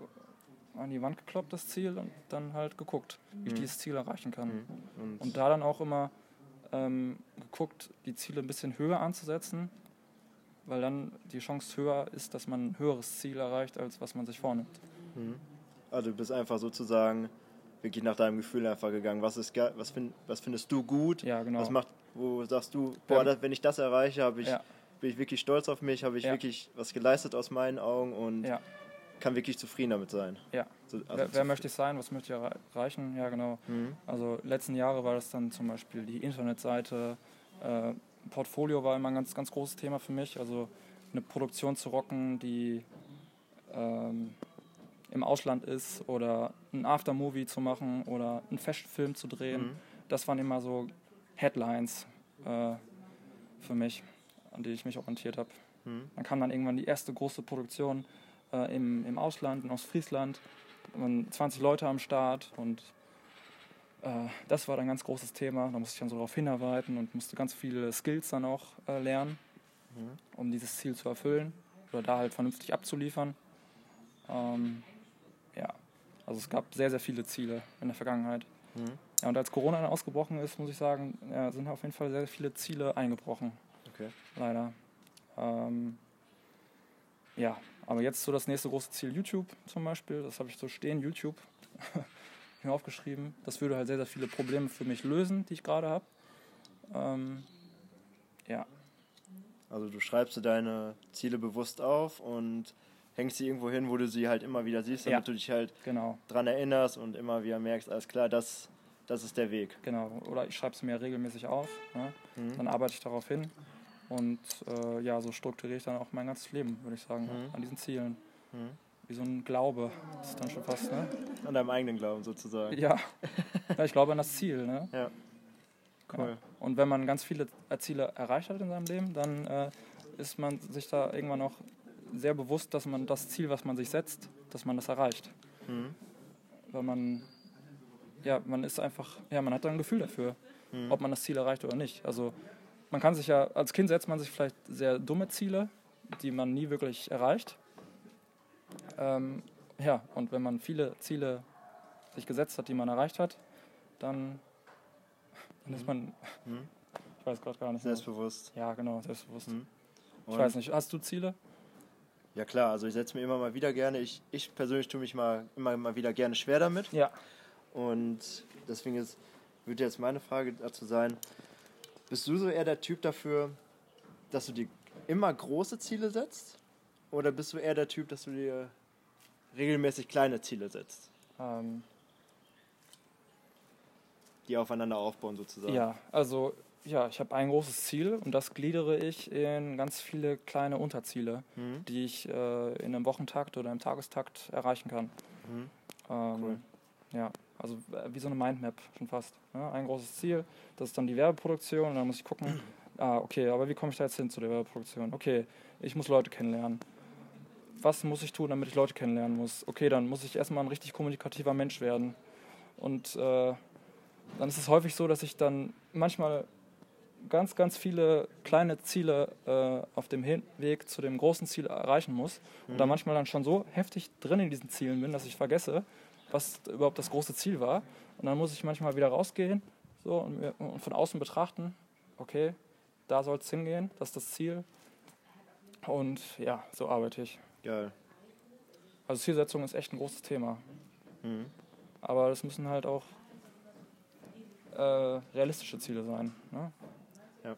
[SPEAKER 1] an die Wand gekloppt, das Ziel, und dann halt geguckt, wie ich mhm. dieses Ziel erreichen kann. Mhm. Und, und, da dann auch immer ähm, geguckt, die Ziele ein bisschen höher anzusetzen, weil dann die Chance höher ist, dass man ein höheres Ziel erreicht, als was man sich vornimmt.
[SPEAKER 2] Mhm. Also du bist einfach sozusagen wirklich nach deinem Gefühl einfach gegangen. Was ist was, find, was findest du gut?
[SPEAKER 1] Ja, genau.
[SPEAKER 2] Was macht, wo sagst du, boah, das, wenn ich das erreiche, habe ich, ja. bin ich wirklich stolz auf mich, habe ich ja. wirklich was geleistet aus meinen Augen und ja. Kann wirklich zufrieden damit sein.
[SPEAKER 1] Ja. So, also wer, wer möchte ich sein? Was möchte ich erreichen? Ja, genau. Mhm. Also letzten Jahre war das dann zum Beispiel die Internetseite. Äh, Portfolio war immer ein ganz, ganz großes Thema für mich. Also eine Produktion zu rocken, die ähm, im Ausland ist oder ein Aftermovie zu machen oder einen Festfilm zu drehen. Mhm. Das waren immer so Headlines äh, für mich, an die ich mich orientiert habe. Mhm. Dann kam dann irgendwann die erste große Produktion äh, im, im Ausland, in Ostfriesland. waren 20 Leute am Start und äh, das war dann ein ganz großes Thema. Da musste ich dann so darauf hinarbeiten und musste ganz viele Skills dann auch äh, lernen,
[SPEAKER 2] Mhm.
[SPEAKER 1] um dieses Ziel zu erfüllen oder da halt vernünftig abzuliefern. Ähm, ja, also es gab sehr, sehr viele Ziele in der Vergangenheit.
[SPEAKER 2] Mhm.
[SPEAKER 1] Ja, und als Corona dann ausgebrochen ist, muss ich sagen, ja, sind auf jeden Fall sehr viele Ziele eingebrochen,
[SPEAKER 2] Okay.
[SPEAKER 1] leider. Ähm, ja, aber jetzt so das nächste große Ziel YouTube zum Beispiel, das habe ich so stehen, YouTube, <laughs> mir aufgeschrieben. Das würde halt sehr, sehr viele Probleme für mich lösen, die ich gerade habe. Ähm, ja,
[SPEAKER 2] Also du schreibst dir deine Ziele bewusst auf und hängst sie irgendwo hin, wo du sie halt immer wieder siehst, damit
[SPEAKER 1] Ja.
[SPEAKER 2] du dich halt
[SPEAKER 1] genau,
[SPEAKER 2] dran erinnerst und immer wieder merkst, alles klar, das, das ist der Weg.
[SPEAKER 1] genau. Oder ich schreibe es mir regelmäßig auf, ne?
[SPEAKER 2] Mhm.
[SPEAKER 1] dann arbeite ich darauf hin. Und äh, ja, so strukturiere ich dann auch mein ganzes Leben, würde ich sagen,
[SPEAKER 2] Mhm.
[SPEAKER 1] an diesen Zielen.
[SPEAKER 2] Mhm.
[SPEAKER 1] Wie so ein Glaube, das ist dann schon fast, ne?
[SPEAKER 2] An deinem eigenen Glauben sozusagen.
[SPEAKER 1] Ja. <laughs> ja, ich glaube an das Ziel. Ne?
[SPEAKER 2] Ja. Cool.
[SPEAKER 1] Ja. Und wenn man ganz viele Ziele erreicht hat in seinem Leben, dann äh, ist man sich da irgendwann auch sehr bewusst, dass man das Ziel, was man sich setzt, dass man das erreicht.
[SPEAKER 2] Mhm.
[SPEAKER 1] Weil man, ja, man ist einfach, ja, man hat dann ein Gefühl dafür,
[SPEAKER 2] Mhm.
[SPEAKER 1] ob man das Ziel erreicht oder nicht. Also man kann sich ja, als Kind setzt man sich vielleicht sehr dumme Ziele, die man nie wirklich erreicht. Ähm, ja, und wenn man viele Ziele sich gesetzt hat, die man erreicht hat, dann, dann ist man,
[SPEAKER 2] Mhm. <laughs>
[SPEAKER 1] ich weiß gerade gar nicht. mehr.
[SPEAKER 2] Selbstbewusst.
[SPEAKER 1] Ja, genau, selbstbewusst.
[SPEAKER 2] Mhm.
[SPEAKER 1] Ich weiß nicht, hast du Ziele?
[SPEAKER 2] Ja klar, also ich setze mir immer mal wieder gerne, ich, ich persönlich tue mich mal immer mal wieder gerne schwer damit.
[SPEAKER 1] Ja.
[SPEAKER 2] Und deswegen ist, würde jetzt meine Frage dazu sein, bist du so eher der Typ dafür, dass du dir immer große Ziele setzt? Oder bist du eher der Typ, dass du dir regelmäßig kleine Ziele setzt,
[SPEAKER 1] Ähm,
[SPEAKER 2] die aufeinander aufbauen sozusagen?
[SPEAKER 1] ja, also ja, ich habe ein großes Ziel und das gliedere ich in ganz viele kleine Unterziele,
[SPEAKER 2] Mhm.
[SPEAKER 1] die ich äh, in einem Wochentakt oder im Tagestakt erreichen kann.
[SPEAKER 2] Mhm.
[SPEAKER 1] Ähm,
[SPEAKER 2] Cool.
[SPEAKER 1] Ja, also äh, wie so eine Mindmap schon fast. Ne? Ein großes Ziel, das ist dann die Werbeproduktion und dann muss ich gucken, <clears throat> ah, okay, aber wie komme ich da jetzt hin zu der Werbeproduktion? Okay, ich muss Leute kennenlernen. Was muss ich tun, damit ich Leute kennenlernen muss? Okay, dann muss ich erstmal ein richtig kommunikativer Mensch werden. Und äh, dann ist es häufig so, dass ich dann manchmal ganz, ganz viele kleine Ziele äh, auf dem Hinweg zu dem großen Ziel erreichen muss. Und da
[SPEAKER 2] Mhm.
[SPEAKER 1] manchmal dann schon so heftig drin in diesen Zielen bin, dass ich vergesse, was überhaupt das große Ziel war. Und dann muss ich manchmal wieder rausgehen so, und, mir, und von außen betrachten, okay, da soll es hingehen, das ist das Ziel. Und ja, so arbeite ich.
[SPEAKER 2] Geil.
[SPEAKER 1] Also Zielsetzung ist echt ein großes Thema.
[SPEAKER 2] Mhm.
[SPEAKER 1] Aber das müssen halt auch äh, realistische Ziele sein, ne?
[SPEAKER 2] Ja.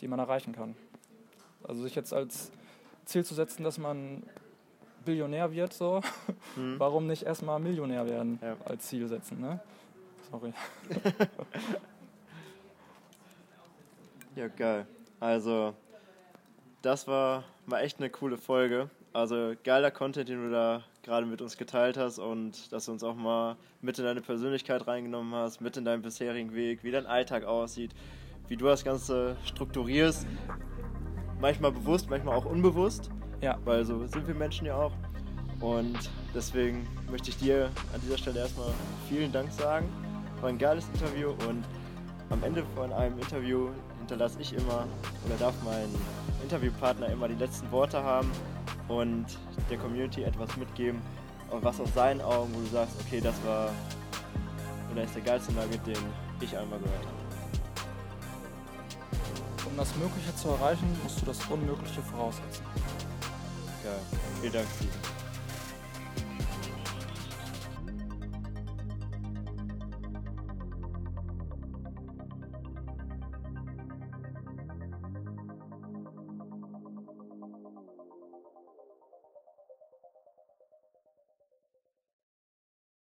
[SPEAKER 1] die man erreichen kann. Also sich jetzt als Ziel zu setzen, dass man Billionär wird, so,
[SPEAKER 2] Mhm. <laughs>
[SPEAKER 1] warum nicht erstmal Millionär werden
[SPEAKER 2] Ja.
[SPEAKER 1] als Ziel setzen, ne? Sorry. <laughs>
[SPEAKER 2] Ja, geil. Also, das war, war echt eine coole Folge. Also, geiler Content, den du da gerade mit uns geteilt hast und dass du uns auch mal mit in deine Persönlichkeit reingenommen hast, mit in deinen bisherigen Weg, wie dein Alltag aussieht, wie du das Ganze strukturierst. Manchmal bewusst, manchmal auch unbewusst,
[SPEAKER 1] Ja,
[SPEAKER 2] weil so sind wir Menschen ja auch. Und deswegen möchte ich dir an dieser Stelle erstmal vielen Dank sagen. War ein geiles Interview und am Ende von einem Interview hinterlasse ich immer oder darf mein Interviewpartner immer die letzten Worte haben und der Community etwas mitgeben, was aus seinen Augen, wo du sagst, okay, das war oder ist der geilste Nugget, den ich einmal gehört habe.
[SPEAKER 1] um das Mögliche zu erreichen, musst du das Unmögliche voraussetzen.
[SPEAKER 2] Geil. Vielen Dank, Steven.